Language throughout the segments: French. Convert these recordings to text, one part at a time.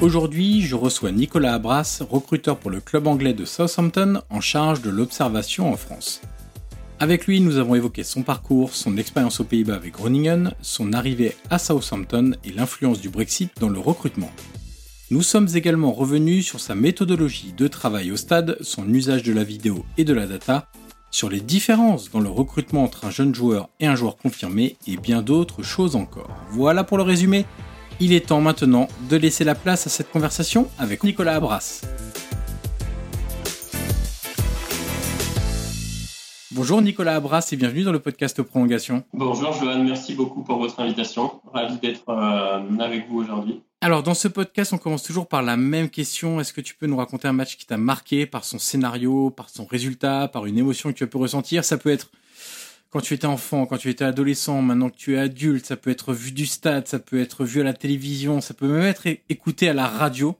Aujourd'hui, je reçois Nicolas Abras, recruteur pour le club anglais de Southampton en charge de l'observation en France. Avec lui, nous avons évoqué son parcours, son expérience aux Pays-Bas avec Groningen, son arrivée à Southampton et l'influence du Brexit dans le recrutement. Nous sommes également revenus sur sa méthodologie de travail au stade, son usage de la vidéo et de la data, sur les différences dans le recrutement entre un jeune joueur et un joueur confirmé et bien d'autres choses encore. Voilà pour le résumé, il est temps maintenant de laisser la place à cette conversation avec Nicolas Abras. Bonjour Nicolas Abras et bienvenue dans le podcast Prolongation. Bonjour Johan, merci beaucoup pour votre invitation. Ravi d'être euh, avec vous aujourd'hui. Alors dans ce podcast, on commence toujours par la même question. Est-ce que tu peux nous raconter un match qui t'a marqué par son scénario, par son résultat, par une émotion que tu as pu ressentir? Ça peut être quand tu étais enfant, quand tu étais adolescent, maintenant que tu es adulte, ça peut être vu du stade, ça peut être vu à la télévision, ça peut même être écouté à la radio.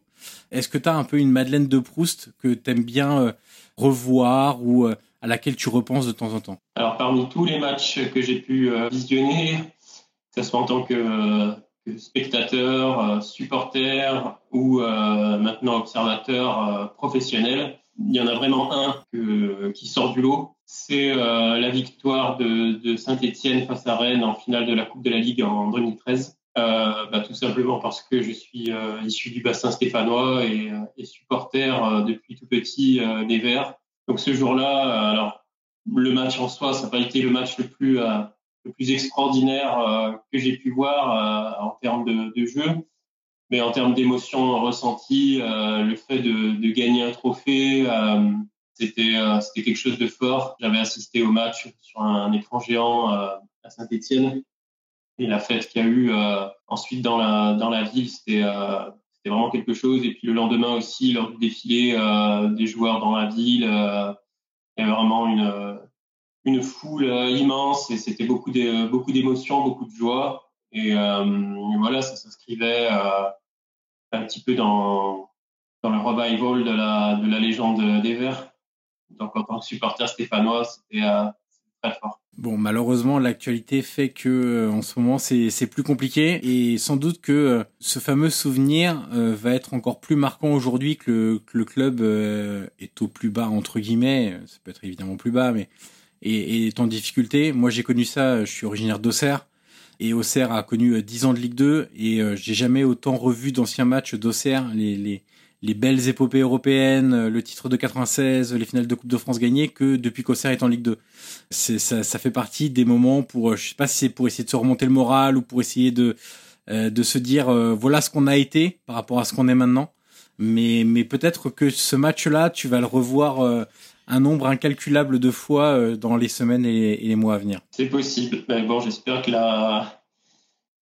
Est-ce que tu as un peu une Madeleine de Proust que tu aimes bien euh, revoir ou euh, à laquelle tu repenses de temps en temps? Alors parmi tous les matchs que j'ai pu euh, visionner, que ce soit en tant que, spectateur, supporter ou maintenant observateur professionnel, il y en a vraiment un qui sort du lot c'est euh, la victoire de, Saint-Etienne face à Rennes en finale de la Coupe de la Ligue en 2013. Euh, bah, tout simplement parce que je suis euh, issu du bassin stéphanois et, supporter depuis tout petit des Verts. Donc ce jour-là, alors le match en soi, ça n'a pas été le match le plus le plus extraordinaire que j'ai pu voir en termes de, jeu, mais en termes d'émotions ressenties, le fait de, de, gagner un trophée, c'était euh, c'était quelque chose de fort. J'avais assisté au match sur un, écran géant euh, à Saint-Étienne et la fête qu'il y a eu euh, ensuite dans la dans la ville, c'était c'était vraiment quelque chose. Et puis le lendemain aussi, lors du défilé des joueurs dans la ville, il y avait vraiment une une foule immense et c'était beaucoup de, beaucoup d'émotions, beaucoup de joie. Et voilà, ça s'inscrivait un petit peu dans dans le revival de la de la légende des Verts. Donc en tant que supporter stéphanois, c'était euh, très fort. Bon, malheureusement, l'actualité fait que euh, en ce moment c'est plus compliqué et sans doute que euh, ce fameux souvenir va être encore plus marquant aujourd'hui que le, que le club est au plus bas entre guillemets. Ça peut être évidemment plus bas, mais et, est en difficulté. Moi, j'ai connu ça. Je suis originaire d'Auxerre et Auxerre a connu 10 ans de Ligue 2 et j'ai jamais autant revu d'anciens matchs d'Auxerre. Les, les les belles épopées européennes, euh, le titre de 96, les finales de Coupe de France gagnées que depuis qu'Auxerre est en Ligue 2. C'est, ça, ça fait partie des moments pour, euh, je sais pas si c'est pour essayer de se remonter le moral ou pour essayer de de se dire voilà ce qu'on a été par rapport à ce qu'on est maintenant. Mais, mais peut-être que ce match-là, tu vas le revoir un nombre incalculable de fois dans les semaines et, les mois à venir. C'est possible. Mais bon, j'espère que la,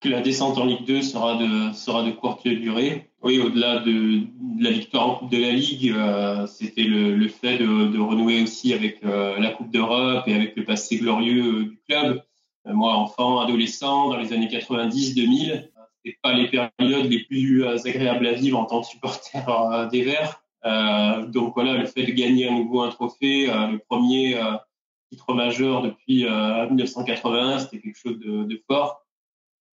que la descente en Ligue 2 sera de, sera de courte durée. Oui, au-delà de, la victoire en Coupe de la Ligue, euh, c'était le, le, fait de, de, renouer aussi avec euh, la Coupe d'Europe et avec le passé glorieux euh, du club. moi, enfant, adolescent, dans les années 90-2000, c'était pas les périodes les plus agréables à vivre en tant que supporter des Verts. donc voilà, le fait de gagner à nouveau un trophée, le premier titre majeur depuis 1981, c'était quelque chose de, de fort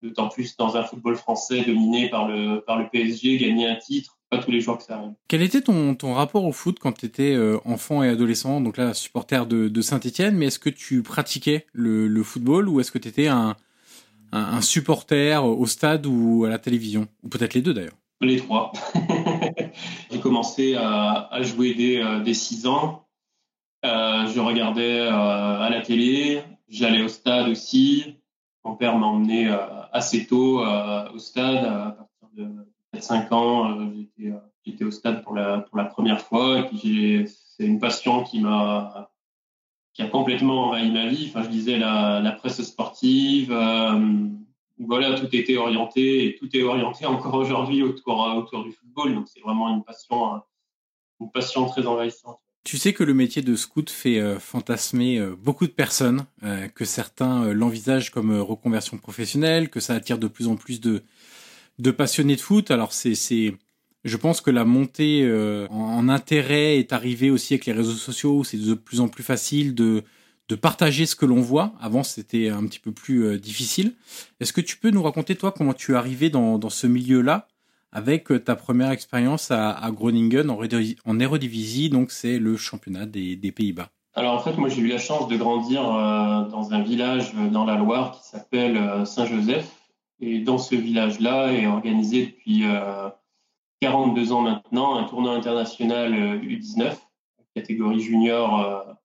d'autant plus dans un football français dominé par le, par le PSG, gagner un titre, pas tous les jours que ça arrive. Quel était ton, ton rapport au foot quand tu étais euh, enfant et adolescent, donc là supporter de, de Saint-Etienne, mais est-ce que tu pratiquais le, le football ou est-ce que tu étais un, un, supporter au stade ou à la télévision? Ou peut-être les deux d'ailleurs Les trois. J'ai commencé à, à, jouer dès, euh, dès 6 ans. Euh, je regardais euh, à la télé, j'allais au stade aussi. Mon père m'a emmené euh, assez tôt euh, au stade, à partir de 4-5 ans. Euh, j'étais, au stade pour la, première fois. Et puis c'est une passion qui m'a a complètement envahi ma vie. Enfin, je disais la, presse sportive. voilà, tout était orienté et tout est orienté encore aujourd'hui autour, du football. Donc, c'est vraiment une passion très envahissante. Tu sais que le métier de scout fait euh, fantasmer euh, beaucoup de personnes, euh, que certains l'envisagent comme reconversion professionnelle, que ça attire de plus en plus de, passionnés de foot. Alors c'est, je pense que la montée en, intérêt est arrivée aussi avec les réseaux sociaux. C'est de plus en plus facile de, partager ce que l'on voit. Avant, c'était un petit peu plus difficile. Est-ce que tu peux nous raconter toi comment tu es arrivé dans ce milieu-là? Avec euh, ta première expérience à, Groningen en, Eredivisie, donc c'est le championnat des, Pays-Bas. Alors en fait, moi j'ai eu la chance de grandir euh, dans un village euh, dans la Loire qui s'appelle Saint-Joseph. Et dans ce village-là est organisé depuis 42 ans maintenant un tournoi international U19, catégorie junior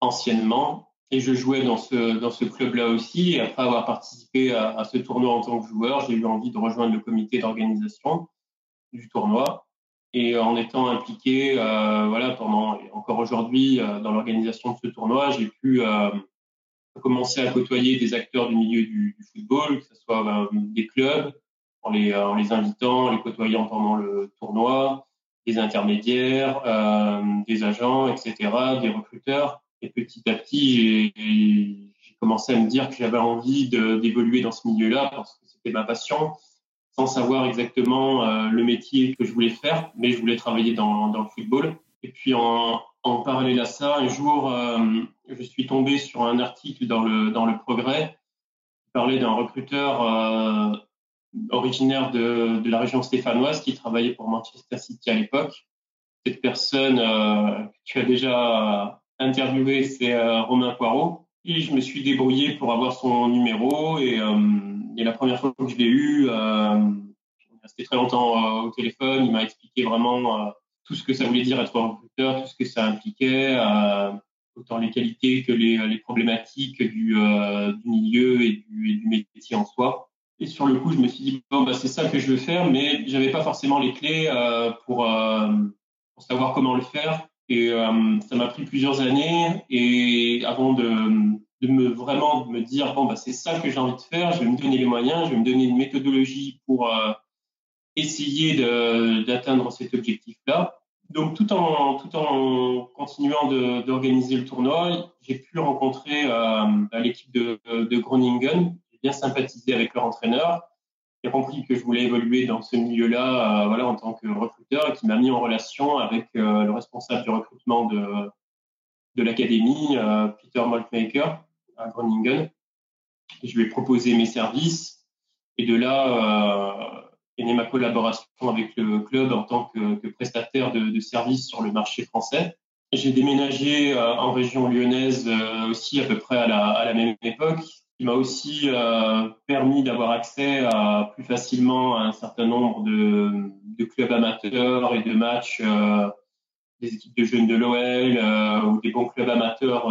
anciennement. Et je jouais dans ce, dans ce club-là aussi. Après avoir participé à, ce tournoi en tant que joueur, j'ai eu envie de rejoindre le comité d'organisation du tournoi. Et en étant impliqué euh, voilà pendant encore aujourd'hui euh, dans l'organisation de ce tournoi j'ai pu euh, commencer à côtoyer des acteurs du milieu du, football que ce soit des clubs en les, en les invitant les côtoyant pendant le tournoi des intermédiaires des agents etc des recruteurs. Et petit à petit j'ai commencé à me dire que j'avais envie d'évoluer dans ce milieu là parce que c'était ma passion sans savoir exactement euh, le métier que je voulais faire, mais je voulais travailler dans, le football. Et puis en, parallèle à ça, un jour, euh, je suis tombé sur un article dans le, dans le Progrès qui parlait d'un recruteur euh, originaire de, de, la région stéphanoise qui travaillait pour Manchester City à l'époque. Cette personne que tu as déjà interviewé, c'est Romain Poirot. Et je me suis débrouillé pour avoir son numéro et et la première fois que je l'ai eu, euh, resté très longtemps euh, au téléphone. Il m'a expliqué vraiment euh, tout ce que ça voulait dire être recruteur, tout ce que ça impliquait, euh, autant les qualités que les, les problématiques du, du milieu et du, et du, métier en soi. Et sur le coup, je me suis dit bon, bah, c'est ça que je veux faire, mais j'avais pas forcément les clés pour, pour savoir comment le faire. Et ça m'a pris plusieurs années. Et avant de de me vraiment me dire bon bah c'est ça que j'ai envie de faire, je vais me donner les moyens, je vais me donner une méthodologie pour euh, essayer d'atteindre cet objectif-là. Donc tout en tout en continuant d'organiser le tournoi, j'ai pu rencontrer euh, l'équipe de, de Groningen, j'ai bien sympathisé avec leur entraîneur, qui a compris que je voulais évoluer dans ce milieu-là, euh, voilà en tant que recruteur, et qui m'a mis en relation avec euh, le responsable du recrutement de de l'académie, Peter Maltmaker, à Groningen. Je lui ai proposé mes services et de là euh, est née ma collaboration avec le club en tant que, prestataire de, services sur le marché français. J'ai déménagé euh, en région lyonnaise euh, aussi à peu près à la, même époque, qui m'a aussi permis d'avoir accès plus facilement à un certain nombre de, clubs amateurs et de matchs des équipes de jeunes de l'OL ou des bons clubs amateurs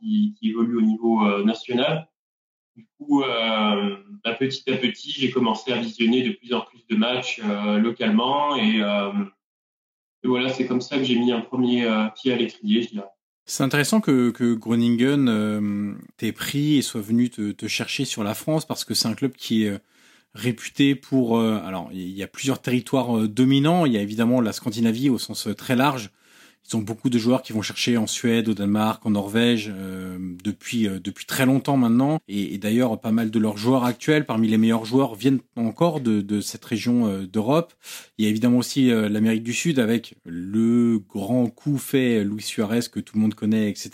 qui, qui, évolue au niveau euh, national. Du coup, bah, petit à petit, j'ai commencé à visionner de plus en plus de matchs localement et, voilà, c'est comme ça que j'ai mis un premier pied à l'étrier, je dirais. C'est intéressant que, Groningen euh, t'ait pris et soit venu te, te, chercher sur la France parce que c'est un club qui est euh, réputé pour. Euh, alors, il y a plusieurs territoires euh, dominants. Il y a évidemment la Scandinavie au sens très large, ils ont beaucoup de joueurs qui vont chercher en Suède, au Danemark, en Norvège euh, depuis euh, depuis très longtemps maintenant. Et, d'ailleurs, pas mal de leurs joueurs actuels, parmi les meilleurs joueurs, viennent encore de, de cette région euh, d'Europe. Il y a évidemment aussi euh, l'Amérique du Sud avec le grand coup fait Luis Suarez que tout le monde connaît, etc.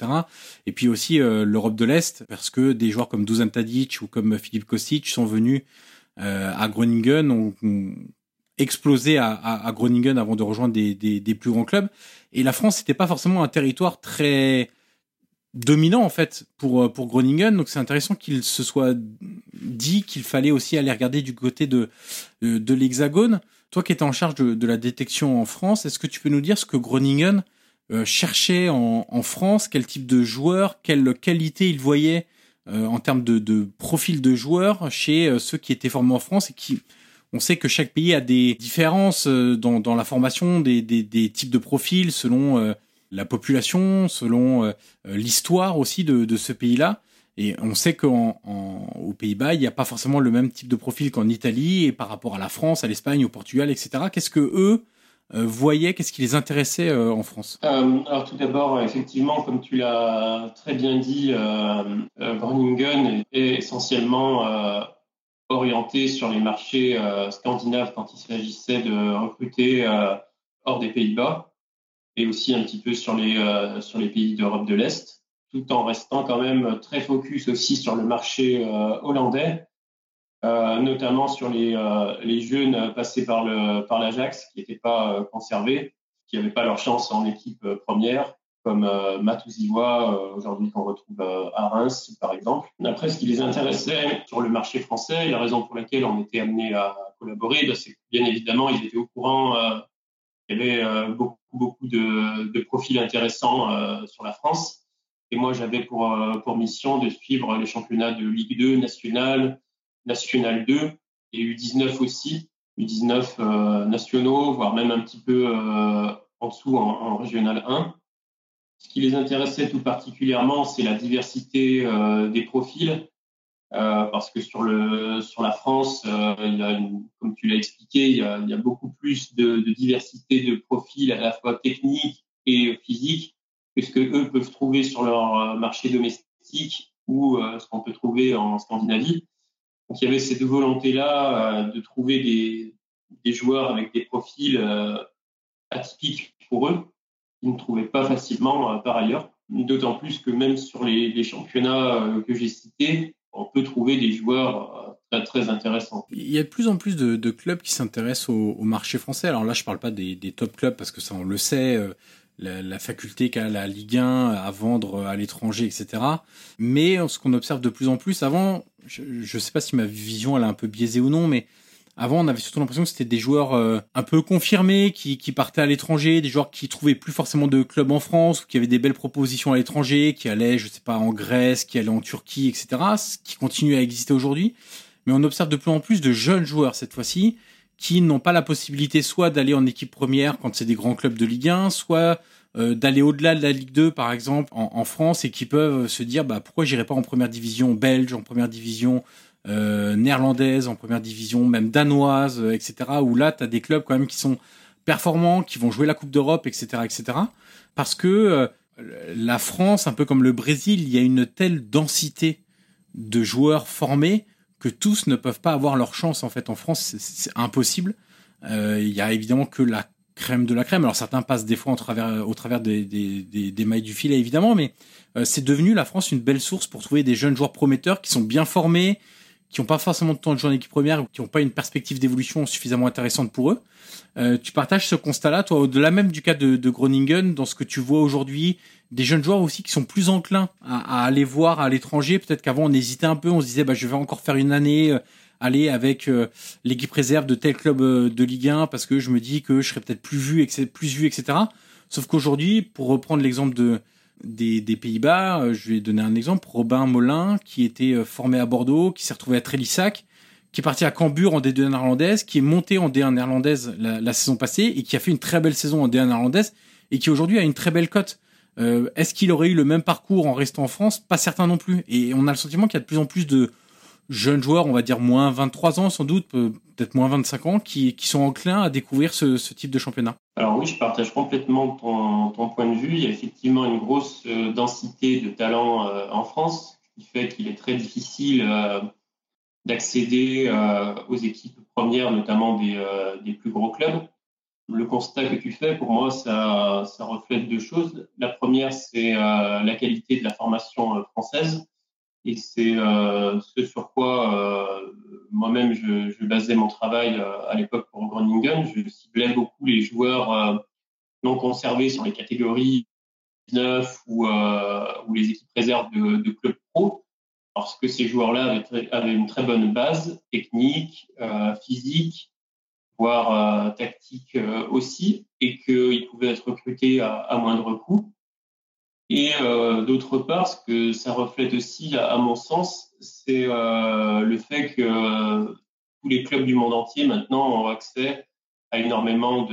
Et puis aussi l'Europe de l'Est parce que des joueurs comme Dusan Tadic ou comme Philippe Kostic sont venus à Groningen. On, on, explosé à, Groningen avant de rejoindre des, plus grands clubs. Et la France, c'était pas forcément un territoire très dominant en fait pour pour Groningen. Donc c'est intéressant qu'il se soit dit qu'il fallait aussi aller regarder du côté de de, de l'Hexagone. Toi qui étais en charge de, la détection en France, est-ce que tu peux nous dire ce que Groningen euh, cherchait en, France, quel type de joueurs, quelle qualité il voyait euh, en termes de, de profil de joueurs chez euh, ceux qui étaient formés en France et qui on sait que chaque pays a des différences euh, dans, la formation, des, types de profils selon euh, la population, selon euh, l'histoire aussi de, ce pays-là. Et on sait qu'aux Pays-Bas, il n'y a pas forcément le même type de profil qu'en Italie et par rapport à la France, à l'Espagne, au Portugal, etc. Qu'est-ce que eux voyaient, qu'est-ce qui les intéressait en France? Alors tout d'abord, effectivement, comme tu l'as très bien dit, euh, Groningen est essentiellement orienté sur les marchés euh, scandinaves quand il s'agissait de recruter euh, hors des Pays-Bas et aussi un petit peu sur les euh, sur les pays d'Europe de l'Est, tout en restant quand même très focus aussi sur le marché hollandais, notamment sur les les jeunes passés par le par l'Ajax qui n'étaient pas conservés, qui n'avaient pas leur chance en équipe première comme euh, euh, aujourd'hui qu'on retrouve euh, à Reims, par exemple. Après, ce qui les intéressait sur le marché français, la raison pour laquelle on était amené à collaborer, bah, c'est que bien évidemment, ils étaient au courant euh, qu'il y avait euh, beaucoup, beaucoup de, de profils intéressants euh, sur la France. Et moi, j'avais pour, pour mission de suivre les championnats de Ligue 2, National, National 2 et U19 aussi, U19 nationaux, voire même un petit peu en dessous en, en Régional 1. Ce qui les intéressait tout particulièrement, c'est la diversité euh, des profils, euh, parce que sur le sur la France, euh, il y a une, comme tu l'as expliqué, il y, a, il y a, beaucoup plus de, de, diversité de profils à la fois techniques et physiques que ce que eux peuvent trouver sur leur marché domestique ou ce qu'on peut trouver en Scandinavie. Donc il y avait cette volonté-là de trouver des, des joueurs avec des profils atypiques pour eux qu'ils ne trouvaient pas facilement euh, par ailleurs. D'autant plus que même sur les, championnats euh, que j'ai cités, on peut trouver des joueurs euh, très, intéressants. Il y a de plus en plus de, clubs qui s'intéressent au, marché français. Alors là, je parle pas des, des, top clubs parce que ça, on le sait, la, la faculté qu'a la Ligue 1 à vendre à l'étranger, etc. Mais ce qu'on observe de plus en plus, avant, je ne sais pas si ma vision elle est un peu biaisée ou non, mais avant, on avait surtout l'impression que c'était des joueurs euh, un peu confirmés qui, partaient à l'étranger, des joueurs qui trouvaient plus forcément de club en France, ou qui avaient des belles propositions à l'étranger, qui allaient, je sais pas, en Grèce, qui allaient en Turquie, etc. Ce qui continue à exister aujourd'hui. Mais on observe de plus en plus de jeunes joueurs cette fois-ci qui n'ont pas la possibilité soit d'aller en équipe première quand c'est des grands clubs de Ligue 1, soit euh, d'aller au-delà de la Ligue 2 par exemple en, en, France et qui peuvent se dire bah pourquoi j'irai pas en première division belge, en première division euh, néerlandaise en première division, même danoise, euh, etc. Où là, tu as des clubs quand même qui sont performants, qui vont jouer la Coupe d'Europe, etc., etc. Parce que euh, la France, un peu comme le Brésil, il y a une telle densité de joueurs formés que tous ne peuvent pas avoir leur chance en fait en France, c'est impossible. Euh, il y a évidemment que la crème de la crème. Alors certains passent des fois au travers, au travers des, des, des, des mailles du filet évidemment, mais euh, c'est devenu la France une belle source pour trouver des jeunes joueurs prometteurs qui sont bien formés, qui n'ont pas forcément de temps de jouer en équipe première qui n'ont pas une perspective d'évolution suffisamment intéressante pour eux. Euh, tu partages ce constat-là, toi, au-delà même du cas de, de, Groningen, dans ce que tu vois aujourd'hui, des jeunes joueurs aussi qui sont plus enclins à, à aller voir à l'étranger. Peut-être qu'avant on hésitait un peu, on se disait bah je vais encore faire une année, euh, aller avec euh, l'équipe réserve de tel club euh, de Ligue 1 parce que je me dis que je serais peut-être plus vu, plus vu, etc. Sauf qu'aujourd'hui, pour reprendre l'exemple de des, Pays-Bas. Je vais donner un exemple. Robin Molin, qui était formé à Bordeaux, qui s'est retrouvé à Trélissac, qui est parti à Cambuur en D2 néerlandaise, qui est monté en D1 néerlandaise la, saison passée et qui a fait une très belle saison en D1 néerlandaise et qui aujourd'hui a une très belle cote. Euh, est-ce qu'il aurait eu le même parcours en restant en France? Pas certain non plus. Et on a le sentiment qu'il y a de plus en plus de jeunes joueurs, on va dire moins 23 ans sans doute, peut-être moins 25 ans, qui, qui sont enclins à découvrir ce, ce, type de championnat. Alors oui, je partage complètement ton, ton, point de vue. Il y a effectivement une grosse euh, densité de talents euh, en France, qui fait qu'il est très difficile d'accéder aux équipes premières, notamment des, des plus gros clubs le constat que tu fais, pour moi, ça, ça reflète deux choses. La première, c'est euh, la qualité de la formation euh, française. Et c'est euh, ce sur quoi moi-même je, je, basais mon travail à l'époque pour Groningen. Je ciblais beaucoup les joueurs non conservés sur les catégories 19 ou, ou les équipes réserves de, de clubs pro, parce que ces joueurs-là avaient, avaient, une très bonne base technique, physique, voire euh, tactique euh, aussi, et qu'il pouvait être recruté à, à moindre coût. Et euh, d'autre part, ce que ça reflète aussi, à, mon sens, c'est le fait que tous les clubs du monde entier maintenant ont accès à énormément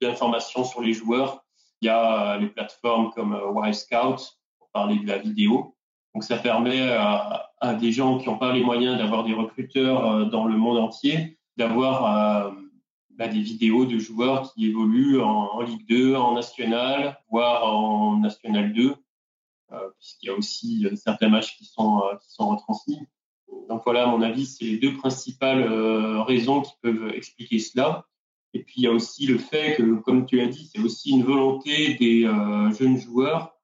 d'informations sur les joueurs. Il y a les plateformes comme Wild Scout pour parler de la vidéo. Donc ça permet à, des gens qui n'ont pas les moyens d'avoir des recruteurs dans le monde entier d'avoir euh, bah, des vidéos de joueurs qui évoluent en, Ligue 2, en National, voire en National 2, euh, puisqu'il y a aussi euh, certains matchs qui sont, qui sont retransmis. Donc voilà, à mon avis, c'est les deux principales raisons qui peuvent expliquer cela. Et puis il y a aussi le fait que, comme tu as dit, c'est aussi une volonté des jeunes joueurs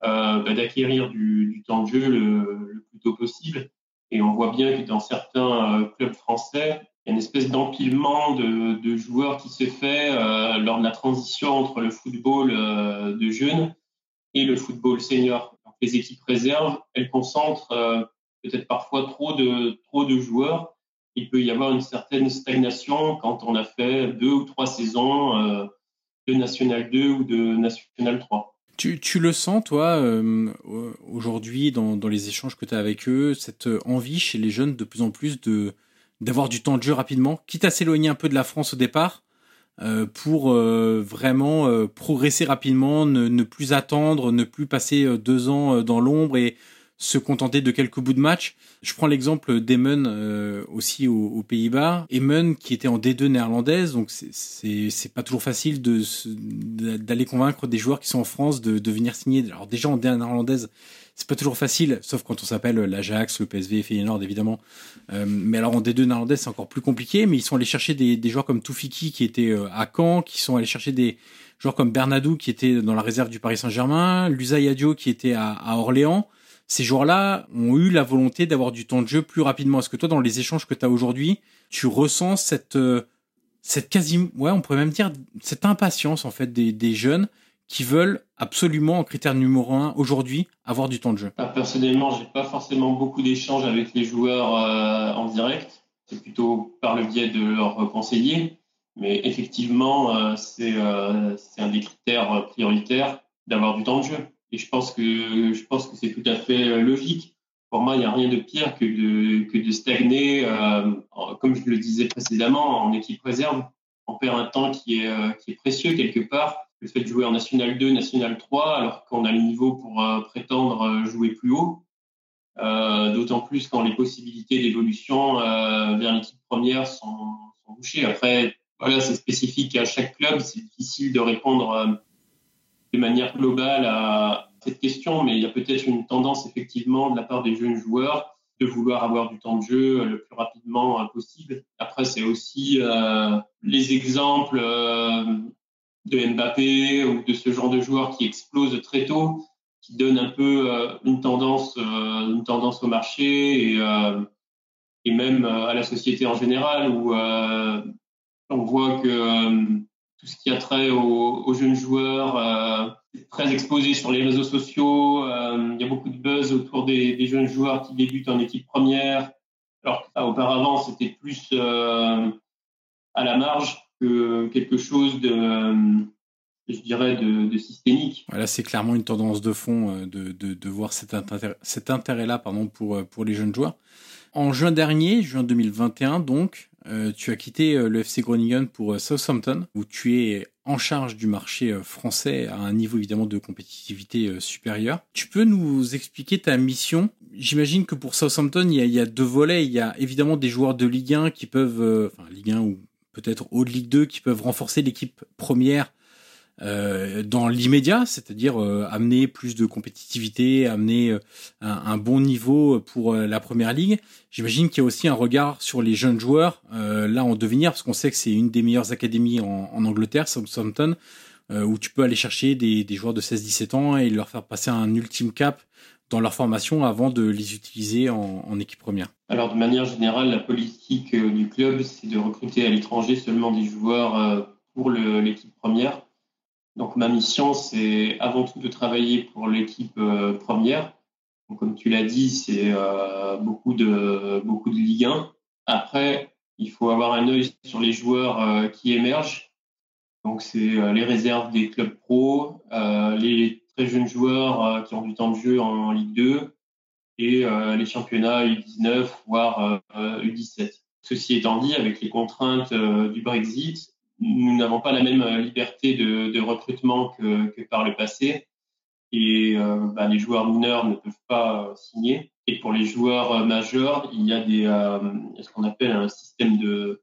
bah, d'acquérir du, du, temps de jeu le, le, plus tôt possible. Et on voit bien que dans certains clubs français, y a une espèce d'empilement de, joueurs qui se fait euh, lors de la transition entre le football euh, de jeunes et le football senior. Les équipes réserves, elles concentrent euh, peut-être parfois trop de, joueurs. Il peut y avoir une certaine stagnation quand on a fait deux ou trois saisons de National 2 ou de National 3. Tu, le sens, toi, aujourd'hui, dans, dans les échanges que tu as avec eux, cette envie chez les jeunes de plus en plus de d'avoir du temps de jeu rapidement, quitte à s'éloigner un peu de la France au départ, euh, pour euh, vraiment euh, progresser rapidement, ne, ne, plus attendre, ne plus passer deux ans dans l'ombre et se contenter de quelques bouts de match. Je prends l'exemple d'Emen aussi aux, Pays-Bas. Emen qui était en D2 néerlandaise, donc c'est pas toujours facile de d'aller convaincre des joueurs qui sont en France de, de venir signer. Alors déjà en D1 néerlandaise, c'est pas toujours facile, sauf quand on s'appelle l'Ajax, le PSV, Feyenoord évidemment. Euh, mais alors en D2 néerlandais, c'est encore plus compliqué. Mais ils sont allés chercher des, des joueurs comme Toufiki qui était euh, à Caen, qui sont allés chercher des joueurs comme Bernadou qui était dans la réserve du Paris Saint-Germain, Lusa Yadio qui était à, à Orléans. Ces joueurs-là ont eu la volonté d'avoir du temps de jeu plus rapidement. Est-ce que toi, dans les échanges que tu as aujourd'hui, tu ressens cette euh, cette quasi, ouais, on pourrait même dire cette impatience en fait des, jeunes qui veulent absolument, en critère numéro un, aujourd'hui, avoir du temps de jeu? Ah, Personnellement, j'ai pas forcément beaucoup d'échanges avec les joueurs euh, en direct. C'est plutôt par le biais de leurs conseillers. Mais effectivement, euh, c'est un des critères prioritaires d'avoir du temps de jeu. Et je pense que je pense que c'est tout à fait logique. Pour moi, il n'y a rien de pire que de, que de stagner, comme je le disais précédemment, en équipe réserve. On perd un temps qui est, qui est précieux quelque part le fait de jouer en National 2, National 3, alors qu'on a le niveau pour euh, prétendre euh, jouer plus haut. Euh, D'autant plus quand les possibilités d'évolution euh, vers l'équipe première sont, sont, bouchées. Après, voilà, c'est spécifique à chaque club. C'est difficile de répondre de manière globale à cette question, mais il y a peut-être une tendance effectivement de la part des jeunes joueurs de vouloir avoir du temps de jeu le plus rapidement possible. Après, c'est aussi euh, les exemples de Mbappé ou de ce genre de joueurs qui explosent très tôt, qui donnent un peu euh, une tendance, euh, une tendance au marché et, euh, et même à la société en général, où on voit que tout ce qui a trait aux, jeunes joueurs est très exposé sur les réseaux sociaux. il y a beaucoup de buzz autour des, jeunes joueurs qui débutent en équipe première, alors qu'auparavant c'était plus à la marge quelque chose de, je dirais, de, systémique. Voilà, c'est clairement une tendance de fond de, de, voir cet, intérêt, cet intérêt-là pour, pour les jeunes joueurs. En juin dernier, juin 2021 donc, tu as quitté le FC Groningen pour Southampton, où tu es en charge du marché français à un niveau évidemment de compétitivité supérieur. Tu peux nous expliquer ta mission? J'imagine que pour Southampton, il y, a, il y, a, deux volets. Il y a évidemment des joueurs de Ligue 1 qui peuvent, enfin Ligue 1 ou peut-être haut de Ligue 2, qui peuvent renforcer l'équipe première euh, dans l'immédiat, c'est-à-dire euh, amener plus de compétitivité, amener euh, un, bon niveau pour la première ligue. J'imagine qu'il y a aussi un regard sur les jeunes joueurs là en devenir, parce qu'on sait que c'est une des meilleures académies en, en Angleterre, Southampton, où tu peux aller chercher des, des joueurs de 16-17 ans et leur faire passer un ultime cap dans leur formation avant de les utiliser en, en équipe première Alors de manière générale, la politique du club, c'est de recruter à l'étranger seulement des joueurs pour l'équipe première donc ma mission, c'est avant tout de travailler pour l'équipe euh, première. Donc, comme tu l'as dit, c'est euh, beaucoup de beaucoup de Ligue 1. Après, il faut avoir un œil sur les joueurs euh, qui émergent. Donc c'est les réserves des clubs pro, les très jeunes joueurs qui ont du temps de jeu en Ligue 2 et les championnats U19 voire U17. Ceci étant dit, avec les contraintes du Brexit, nous n'avons pas la même euh, liberté de, de recrutement que, que, par le passé. Et euh, bah, les joueurs mineurs ne peuvent pas euh, signer. Et pour les joueurs majeurs, il y a des, ce qu'on appelle un système de,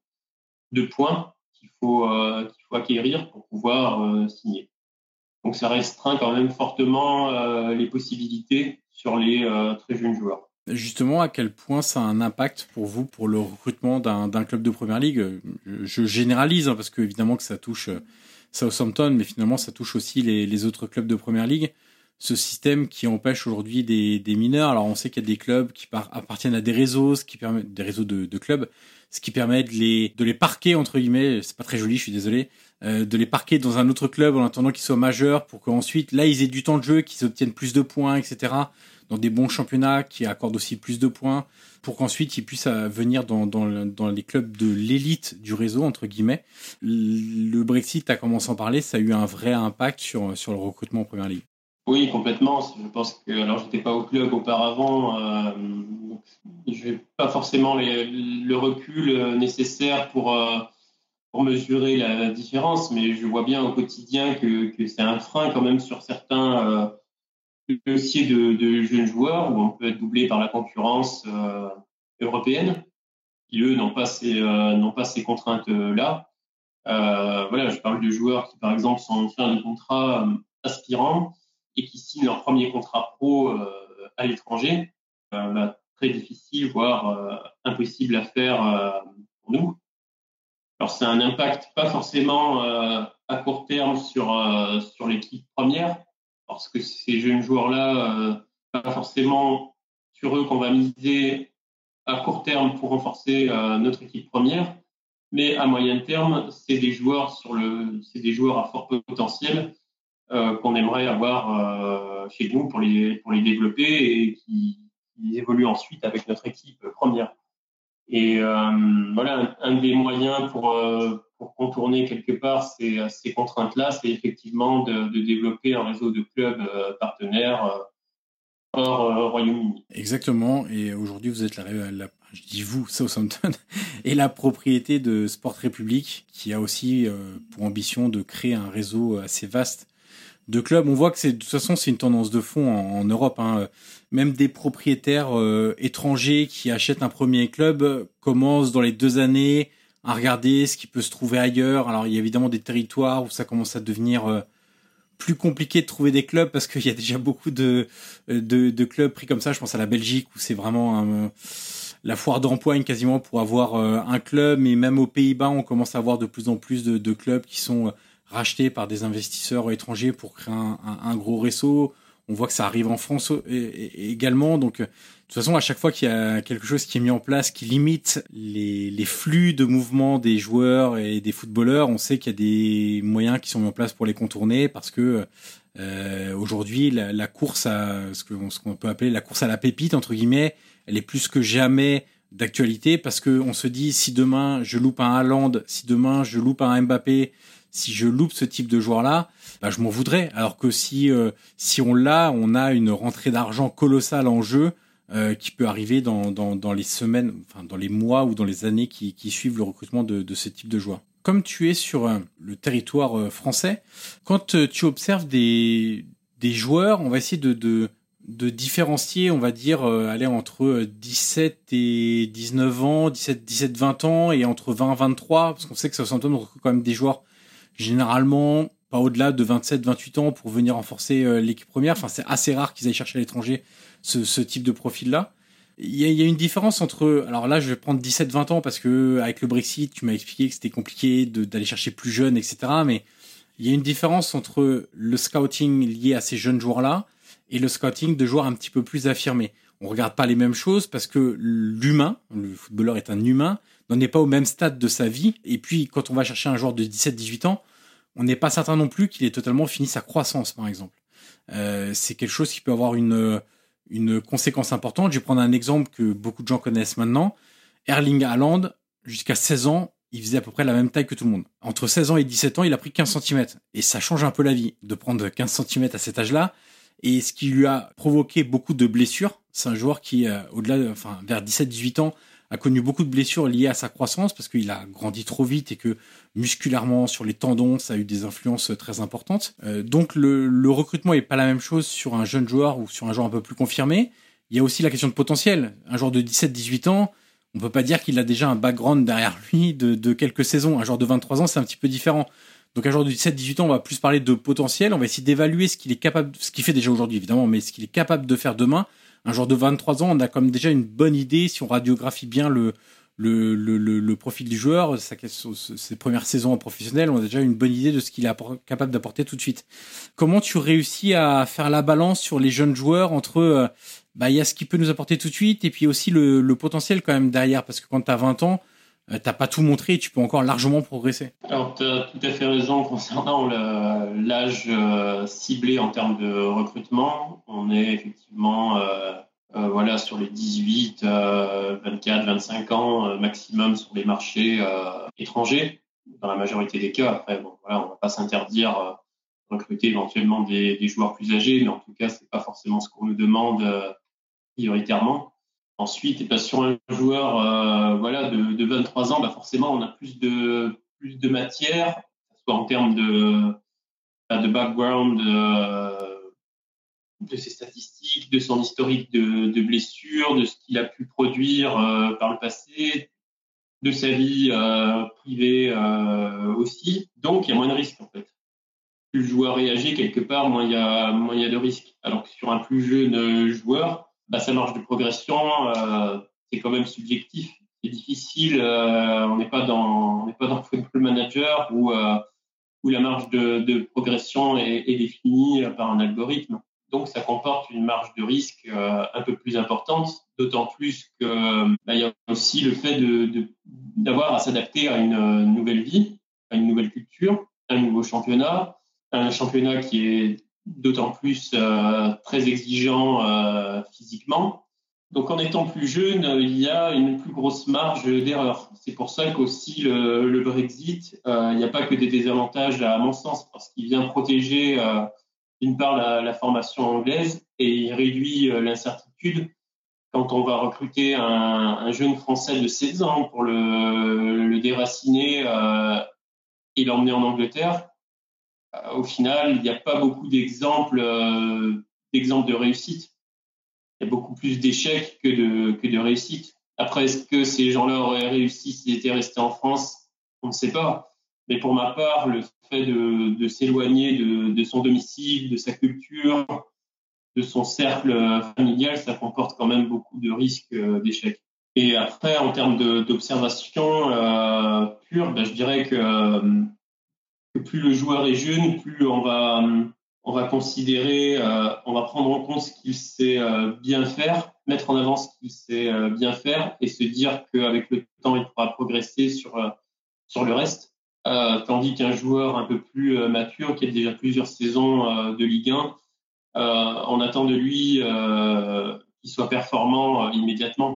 de points qu'il faut, qu'il faut acquérir pour pouvoir signer. Donc ça restreint quand même fortement les possibilités sur les très jeunes joueurs. Justement, à quel point ça a un impact pour vous pour le recrutement d'un club de première ligue? Je généralise hein, parce que évidemment que ça touche euh, Southampton, mais finalement ça touche aussi les, autres clubs de première ligue. Ce système qui empêche aujourd'hui des, mineurs. Alors on sait qu'il y a des clubs qui appartiennent à des réseaux, ce qui permet des réseaux de, clubs, ce qui permet de les de les parquer entre guillemets. C'est pas très joli, je suis désolé. Euh, de les parquer dans un autre club en attendant qu'ils soient majeurs pour qu'ensuite là ils aient du temps de jeu, qu'ils obtiennent plus de points, etc dans des bons championnats qui accordent aussi plus de points pour qu'ensuite ils puissent euh, venir dans, les clubs de l'élite du réseau, entre guillemets. Le Brexit, à commencé à en parler, ça a eu un vrai impact sur, le recrutement en première ligue. Oui, complètement. Je pense que, alors j'étais pas au club auparavant, euh, je n'ai pas forcément le recul nécessaire pour, pour mesurer la différence, mais je vois bien au quotidien que, que c'est un frein quand même sur certains dossier de, de, jeunes joueurs où on peut être doublé par la concurrence euh, européenne, qui eux n'ont pas ces euh, ces contraintes là. Euh, voilà, je parle de joueurs qui par exemple sont en fin de contrat aspirants et qui signent leur premier contrat pro à l'étranger. Bah, très difficile, voire impossible à faire pour nous. Alors c'est un impact pas forcément à court terme sur sur l'équipe première, parce que ces jeunes joueurs-là, euh, pas forcément sur eux qu'on va miser à court terme pour renforcer euh, notre équipe première, mais à moyen terme, c'est des joueurs sur le, c'est des joueurs à fort potentiel euh, qu'on aimerait avoir chez nous pour les pour les développer et qui, évoluent ensuite avec notre équipe première. Et voilà, un, des moyens pour pour contourner quelque part ces, contraintes-là, c'est effectivement de, développer un réseau de clubs euh, partenaires euh, hors euh, Royaume-Uni. Exactement. Et aujourd'hui, vous êtes la, la, je dis vous, Southampton, et la propriété de Sport République, qui a aussi pour ambition de créer un réseau assez vaste de clubs. On voit que c'est de toute façon c'est une tendance de fond en, Europe. Hein. Même des propriétaires étrangers qui achètent un premier club commencent dans les deux années à regarder ce qui peut se trouver ailleurs. Alors il y a évidemment des territoires où ça commence à devenir euh, plus compliqué de trouver des clubs parce qu'il y a déjà beaucoup de, de, clubs pris comme ça. Je pense à la Belgique où c'est vraiment la foire d'empoigne quasiment pour avoir euh, un club. Mais même aux Pays-Bas, on commence à avoir de plus en plus de, clubs qui sont euh, rachetés par des investisseurs étrangers pour créer un, gros réseau. On voit que ça arrive en France également. Donc de toute façon, à chaque fois qu'il y a quelque chose qui est mis en place qui limite les, flux de mouvement des joueurs et des footballeurs, on sait qu'il y a des moyens qui sont mis en place pour les contourner parce que euh, aujourd'hui, la, course à ce qu'on ce qu'on peut appeler la course à la pépite entre guillemets, elle est plus que jamais d'actualité parce que on se dit si demain je loupe un Haaland, si demain je loupe un Mbappé, si je loupe ce type de joueur là, bah, je m'en voudrais. Alors que si euh, si on l'a, on a une rentrée d'argent colossale en jeu euh, qui peut arriver dans, dans, dans les semaines, enfin dans les mois ou dans les années qui, qui suivent le recrutement de, de ce type de joueur. Comme tu es sur euh, le territoire français, quand tu observes des des joueurs, on va essayer de, de de différencier, on va dire, euh, aller entre 17 et 19 ans, 17, 17, 20 ans et entre 20 et 23, parce qu'on sait que Southampton recrute quand même des joueurs généralement pas au-delà de 27, 28 ans pour venir renforcer euh, l'équipe première. Enfin, c'est assez rare qu'ils aillent chercher à l'étranger ce, type de profil-là. Il y, a, y a, une différence entre, alors là, je vais prendre 17, 20 ans parce que avec le Brexit, tu m'as expliqué que c'était compliqué d'aller chercher plus jeune, etc. Mais il y a une différence entre le scouting lié à ces jeunes joueurs-là et le scouting de joueurs un petit peu plus affirmés. On regarde pas les mêmes choses parce que l'humain, le footballeur est un humain, n'en est pas au même stade de sa vie. Et puis, quand on va chercher un joueur de 17-18 ans, on n'est pas certain non plus qu'il ait totalement fini sa croissance, par exemple. Euh, c'est quelque chose qui peut avoir une, conséquence importante. Je vais prendre un exemple que beaucoup de gens connaissent maintenant. Erling Haaland, jusqu'à 16 ans, il faisait à peu près la même taille que tout le monde. Entre 16 ans et 17 ans, il a pris 15 cm. Et ça change un peu la vie de prendre 15 cm à cet âge-là et ce qui lui a provoqué beaucoup de blessures. C'est un joueur qui, euh, au-delà, enfin, vers 17-18 ans, a connu beaucoup de blessures liées à sa croissance parce qu'il a grandi trop vite et que musculairement sur les tendons ça a eu des influences très importantes. Euh, donc le, recrutement est pas la même chose sur un jeune joueur ou sur un joueur un peu plus confirmé. Il y a aussi la question de potentiel. Un joueur de 17-18 ans, on peut pas dire qu'il a déjà un background derrière lui de, de quelques saisons. Un joueur de 23 ans c'est un petit peu différent. Donc un joueur de 17-18 ans, on va plus parler de potentiel, on va essayer d'évaluer ce qu'il est capable, ce qu'il fait déjà aujourd'hui évidemment, mais ce qu'il est capable de faire demain. Un joueur de 23 ans, on a comme déjà une bonne idée si on radiographie bien le le, le, le, profil du joueur, sa, ses premières saisons en professionnel, on a déjà une bonne idée de ce qu'il est capable d'apporter tout de suite. Comment tu réussis à faire la balance sur les jeunes joueurs entre euh, bah il y a ce qu'il peut nous apporter tout de suite et puis aussi le, le potentiel quand même derrière? Parce que quand tu as 20 ans, t'as pas tout montré et tu peux encore largement progresser. Alors, tu as tout à fait raison concernant l'âge euh, ciblé en termes de recrutement. On est effectivement euh, euh voilà, sur les 18, 24, 25 ans maximum sur les marchés étrangers, dans la majorité des cas. Après, bon, voilà, on va pas s'interdire de recruter éventuellement des, des, joueurs plus âgés, mais en tout cas, c'est pas forcément ce qu'on nous demande prioritairement. Ensuite, bah, sur un joueur euh, voilà, de, de, 23 ans, bah forcément, on a plus de, plus de matière, soit en termes de, bah, de background, de, de, ses statistiques, de son historique de, de blessures, de ce qu'il a pu produire euh, par le passé, de sa vie euh, privée euh, aussi. Donc, il y a moins de risques, en fait. Plus le joueur réagit quelque part, moins il y a, moins il y a de risques. Alors que sur un plus jeune joueur, bah, sa marge de progression, euh, c'est quand même subjectif. C'est difficile. Euh, on n'est pas dans, on n'est pas dans Football Manager où euh, où la marge de, de progression est, est, définie par un algorithme. Donc, ça comporte une marge de risque euh, un peu plus importante, d'autant plus que bah, y a aussi le fait de d'avoir à s'adapter à une nouvelle vie, à une nouvelle culture, à un nouveau championnat, un championnat qui est d'autant plus euh, très exigeant euh, physiquement. Donc en étant plus jeune, il y a une plus grosse marge d'erreur. C'est pour ça qu'aussi le, le Brexit, euh, il n'y a pas que des désavantages à mon sens, parce qu'il vient protéger euh, d'une part la, la, formation anglaise et il réduit euh, l'incertitude quand on va recruter un, un, jeune Français de 16 ans pour le, le déraciner et l'emmener en Angleterre au final, il n'y a pas beaucoup d'exemples euh, d'exemples de réussite. Il y a beaucoup plus d'échecs que de, que de réussite. Après, est-ce que ces gens-là auraient réussi s'ils étaient restés en France? On ne sait pas. Mais pour ma part, le fait de, s'éloigner de, son domicile, de sa culture, de son cercle familial, ça comporte quand même beaucoup de risques euh, d'échec. Et après, en termes d'observation euh, pure, ben, je dirais que plus le joueur est jeune, plus on va, on va considérer, euh, on va prendre en compte ce qu'il sait euh, bien faire, mettre en avant ce qu'il sait euh, bien faire et se dire qu'avec le temps, il pourra progresser sur, euh, sur le reste. Euh, tandis qu'un joueur un peu plus mature, qui a déjà plusieurs saisons de Ligue 1, on attend de lui qu'il soit performant immédiatement.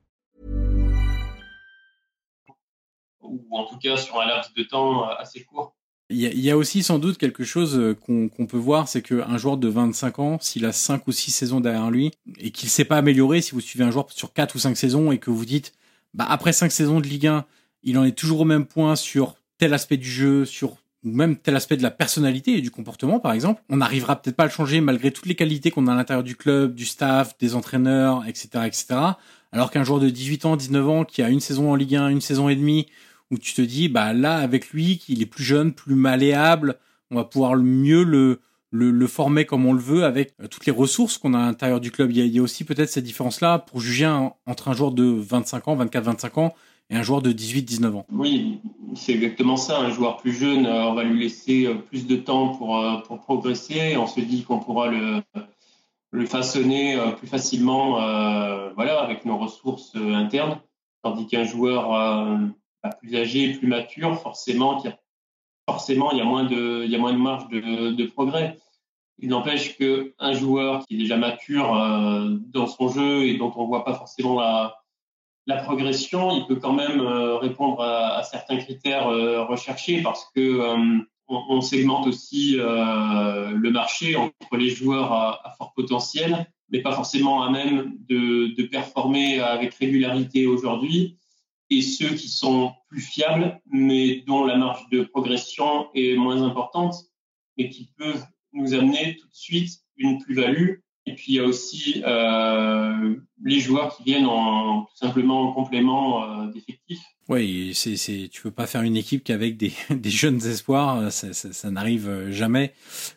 Ou en tout cas sur un laps de temps euh, assez court. Il y, a, aussi sans doute quelque chose euh, qu'on qu'on peut voir, c'est qu'un joueur de 25 ans, s'il a 5 ou 6 saisons derrière lui, et qu'il ne s'est pas amélioré, si vous suivez un joueur sur 4 ou 5 saisons, et que vous dites, bah, après 5 saisons de Ligue 1, il en est toujours au même point sur tel aspect du jeu, sur ou même tel aspect de la personnalité et du comportement, par exemple, on n'arrivera peut-être pas à le changer malgré toutes les qualités qu'on a à l'intérieur du club, du staff, des entraîneurs, etc., etc. Alors qu'un joueur de 18 ans, 19 ans, qui a une saison en Ligue 1, une saison et demie, où tu te dis, bah là, avec lui, qu'il est plus jeune, plus malléable, on va pouvoir mieux le, le, former comme on le veut avec euh, toutes les ressources qu'on a à l'intérieur du club. Il y a, aussi peut-être cette différence-là pour juger entre un joueur de 25 ans, 24-25 ans et un joueur de 18-19 ans. Oui, c'est exactement ça. Un joueur plus jeune, euh, on va lui laisser euh, plus de temps pour, pour progresser. On se dit qu'on pourra le, le façonner plus facilement voilà, avec nos ressources internes. Tandis qu'un joueur plus âgé, plus mature, forcément, forcément il y a moins de, marge de, progrès. Il n'empêche qu'un joueur qui est déjà mature euh, dans son jeu et dont on voit pas forcément la, progression, il peut quand même euh, répondre à, certains critères euh, recherchés parce que on, segmente aussi le marché entre les joueurs à, fort potentiel, mais pas forcément à même de performer avec régularité aujourd'hui, et ceux qui sont plus fiables, mais dont la marge de progression est moins importante, mais qui peuvent nous amener tout de suite une plus-value et puis il y a aussi euh, les joueurs qui viennent en tout simplement en complément euh, d'effectifs. Oui, c'est, c'est, tu peux pas faire une équipe qu'avec des, jeunes espoirs, ça, ça, n'arrive jamais.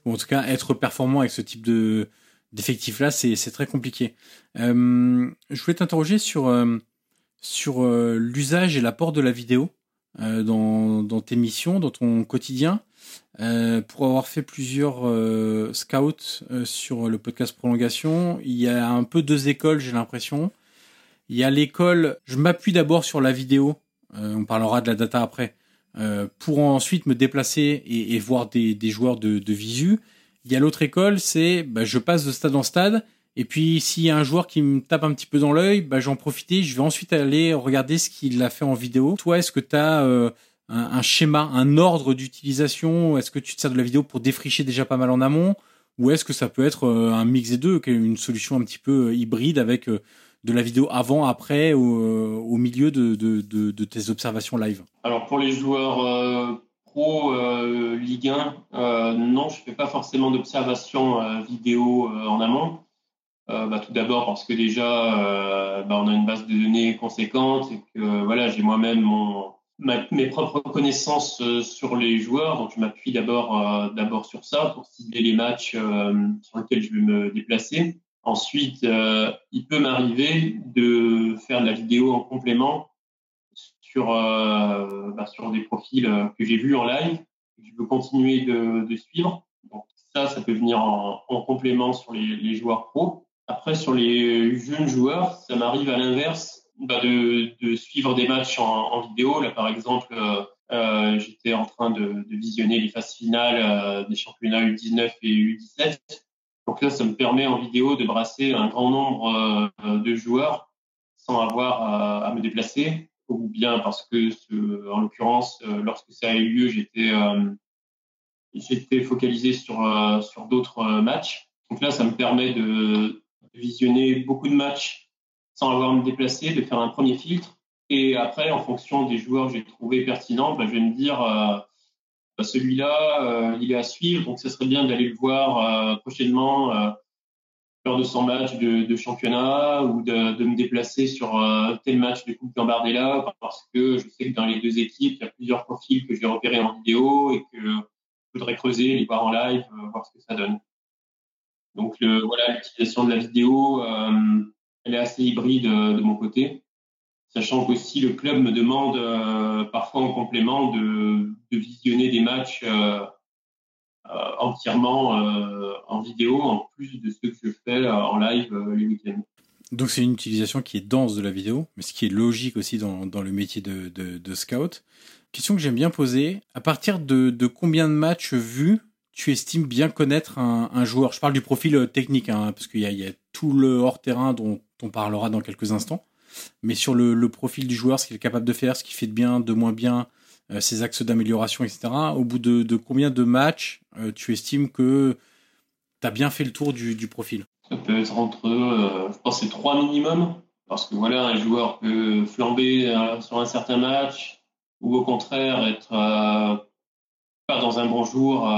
Ou en tout cas, être performant avec ce type de d'effectif-là, c'est, c'est très compliqué. Euh, je voulais t'interroger sur euh, sur euh, l'usage et l'apport de la vidéo euh, dans, dans tes missions, dans ton quotidien. Euh, pour avoir fait plusieurs scouts sur le podcast Prolongation, il y a un peu deux écoles, j'ai l'impression. Il y a l'école, je m'appuie d'abord sur la vidéo, on parlera de la data après, pour ensuite me déplacer et, et voir des, des joueurs de, de visu. Il y a l'autre école, c'est bah, je passe de stade en stade, et puis s'il y a un joueur qui me tape un petit peu dans l'œil, bah, j'en profite, je vais ensuite aller regarder ce qu'il a fait en vidéo. Toi, est-ce que tu as euh, un, schéma, un ordre d'utilisation? Est-ce que tu te sers de la vidéo pour défricher déjà pas mal en amont? Ou est-ce que ça peut être euh, un mix des deux, une solution un petit peu euh, hybride avec de la vidéo avant, après, au, au milieu de, de, tes observations live? Alors pour les joueurs pro Ligue 1, euh, non, je fais pas forcément d'observation vidéo en amont. Bah, tout d'abord parce que déjà, bah, on a une base de données conséquente et que voilà, j'ai moi-même mon mes propres connaissances euh, sur les joueurs, donc je m'appuie d'abord euh, d'abord sur ça pour cibler les matchs euh, sur lesquels je vais me déplacer. Ensuite, il peut m'arriver de faire de la vidéo en complément sur bah, sur des profils que j'ai vus en live, que je veux continuer de, de, suivre. Donc ça, ça peut venir en, en complément sur les, les joueurs pros. Après, sur les jeunes joueurs, ça m'arrive à l'inverse bah de, de, suivre des matchs en, en, vidéo. Là, par exemple, euh, euh, j'étais en train de, de, visionner les phases finales euh, des championnats U19 et U17. Donc là, ça me permet en vidéo de brasser un grand nombre euh, de joueurs sans avoir à, à, me déplacer, ou bien parce que, ce, en l'occurrence, euh, lorsque ça a eu lieu, j'étais j'étais focalisé sur sur d'autres matchs. Donc là, ça me permet de, visionner beaucoup de matchs sans avoir à me déplacer, de faire un premier filtre. Et après, en fonction des joueurs que j'ai trouvé pertinents, bah, je vais me dire, euh, bah, celui-là, euh, il est à suivre, donc ce serait bien d'aller le voir euh, prochainement lors de son match de, championnat ou de, de, me déplacer sur tel match de Coupe Gambardella parce que je sais que dans les deux équipes, il y a plusieurs profils que j'ai repérés en vidéo et que je voudrais creuser, les voir en live, voir ce que ça donne. Donc voilà, l'utilisation de la vidéo, elle est assez hybride de mon côté. sachant qu'aussi le club me demande parfois en complément de, visionner des matchs entièrement en vidéo, en plus de ce que je fais en live les week-ends. Donc c'est une utilisation qui est dense de la vidéo, mais ce qui est logique aussi dans, le métier de, scout. Question que j'aime bien poser, à partir de, combien de matchs vus tu estimes bien connaître un, joueur? Je parle du profil euh, technique, hein, parce qu'il y, a, tout le hors-terrain dont on parlera dans quelques instants, mais sur le, profil du joueur, ce qu'il est capable de faire, ce qu'il fait de bien, de moins bien, euh, ses axes d'amélioration, etc. Au bout de, combien de matchs euh, tu estimes que tu as bien fait le tour du, profil? Ça peut être entre, je pense, c'est trois minimum. Parce que voilà, un joueur peut flamber sur un certain match ou au contraire être pas dans un bon jour.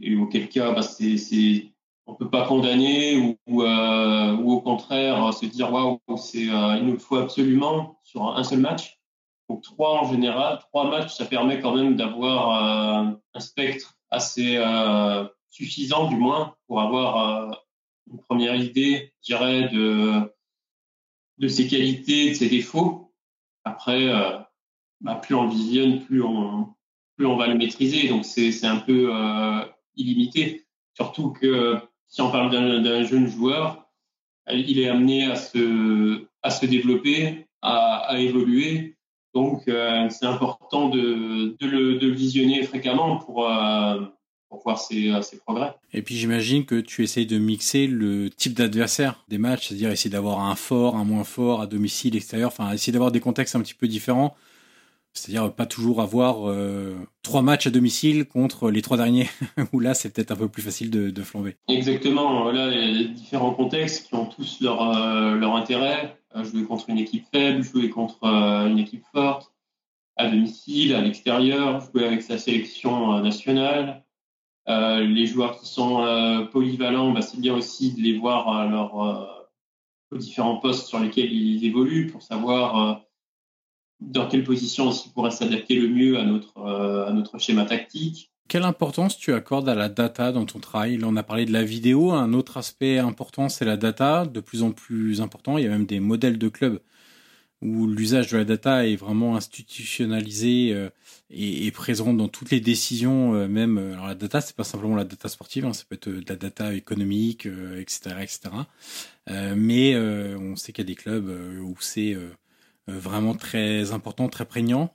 Et auquel cas, bah, c'est, c'est, on peut pas condamner ou, ou, ou au contraire se dire waouh, c'est, il nous faut absolument sur un seul match. Donc trois en général, trois matchs, ça permet quand même d'avoir un spectre assez suffisant du moins pour avoir euh, une première idée, je dirais, de, de ses qualités, de ses défauts. Après, euh, bah, plus on visionne, plus on, plus on va le maîtriser. Donc c'est un peu euh, illimité. Surtout que si on parle d'un jeune joueur, il est amené à se, à se développer, à, à évoluer. Donc c'est important de, de, le, de, le, visionner fréquemment pour, pour voir euh, ses, progrès. Et puis j'imagine que tu essayes de mixer le type d'adversaire des matchs, c'est-à-dire essayer d'avoir un fort, un moins fort, à domicile, extérieur, enfin essayer d'avoir des contextes un petit peu différents. C'est-à-dire pas toujours avoir euh, trois matchs à domicile contre les trois derniers, où là c'est peut-être un peu plus facile de, flamber. Exactement, là il y a différents contextes qui ont tous leur, euh, leur intérêt. jouer contre une équipe faible, jouer contre une équipe forte, à domicile, à l'extérieur, jouer avec sa sélection nationale, euh, les joueurs qui sont euh, polyvalents, bah, c'est bien aussi de les voir à leurs euh, différents postes sur lesquels ils évoluent pour savoir dans quelle position aussi pourrait s'adapter le mieux à notre, à notre schéma tactique. Quelle importance tu accordes à la data dans ton travail? Là, on a parlé de la vidéo. Un autre aspect important, c'est la data, de plus en plus important. Il y a même des modèles de clubs où l'usage de la data est vraiment institutionnalisé euh, et, présent dans toutes les décisions. Euh, même euh, la data, c'est pas simplement la data sportive, hein, ça peut être de la data économique, etc., etc. mais on sait qu'il y a des clubs où c'est vraiment très important, très prégnant.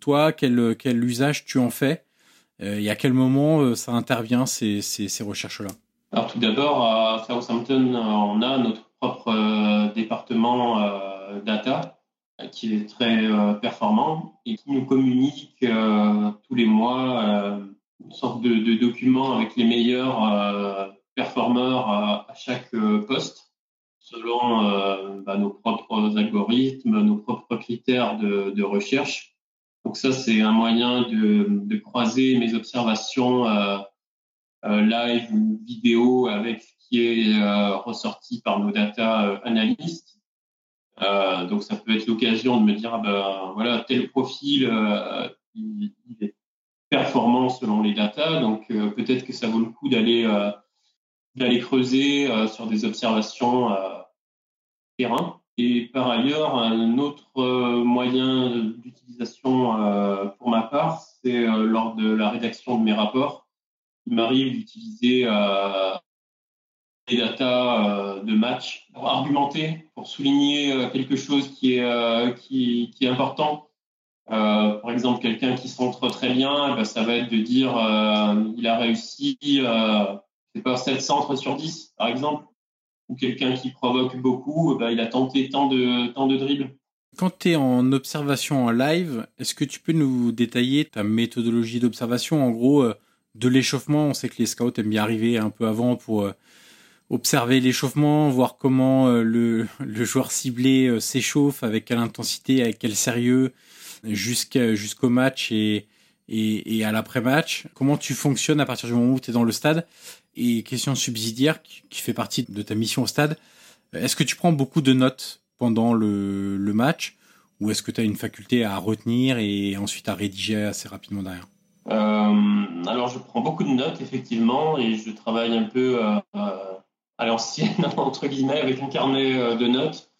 toi, quel quel usage tu en fais? Et à quel moment ça intervient ces ces, recherches-là? Alors tout d'abord, à Southampton, on a notre propre département data euh, qui est très euh, performant et qui nous communique euh, tous les mois une sorte de, document avec les meilleurs performeurs à, chaque poste selon bah, nos propres algorithmes, nos propres critères de, recherche. Donc ça, c'est un moyen de, croiser mes observations euh, live ou vidéo avec ce qui est ressorti par nos data analystes euh, donc ça peut être l'occasion de me dire, ah ben, voilà, tel profil, euh, il, est performant selon les datas, donc euh, peut-être que ça vaut le coup d'aller euh, d'aller creuser sur des observations terrain. Et par ailleurs, un autre moyen d'utilisation pour ma part, c'est lors de la rédaction de mes rapports. Il m'arrive d'utiliser des datas euh, de match pour argumenter, pour souligner euh, quelque chose qui est, euh, qui est important. par exemple, quelqu'un qui centre très bien, eh ben, ça va être de dire il a réussi, c'est pas 7 centres sur 10, par exemple. Ou quelqu'un qui provoque beaucoup, eh ben, il a tenté tant de, tant de dribbles. Quand tu es en observation en live, est-ce que tu peux nous détailler ta méthodologie d'observation? En gros, de l'échauffement, on sait que les scouts aiment bien arriver un peu avant pour observer l'échauffement, voir comment euh, le, joueur ciblé euh, s'échauffe, avec quelle intensité, avec quel sérieux, jusqu'au match et, à l'après-match. Comment tu fonctionnes à partir du moment où tu es dans le stade? Et question subsidiaire qui, fait partie de ta mission au stade, est-ce que tu prends beaucoup de notes pendant le, le match? Ou est-ce que tu as une faculté à retenir et ensuite à rédiger assez rapidement derrière? Euh, alors je prends beaucoup de notes effectivement et je travaille un peu euh, à l'ancienne, entre guillemets, avec un carnet euh, de notes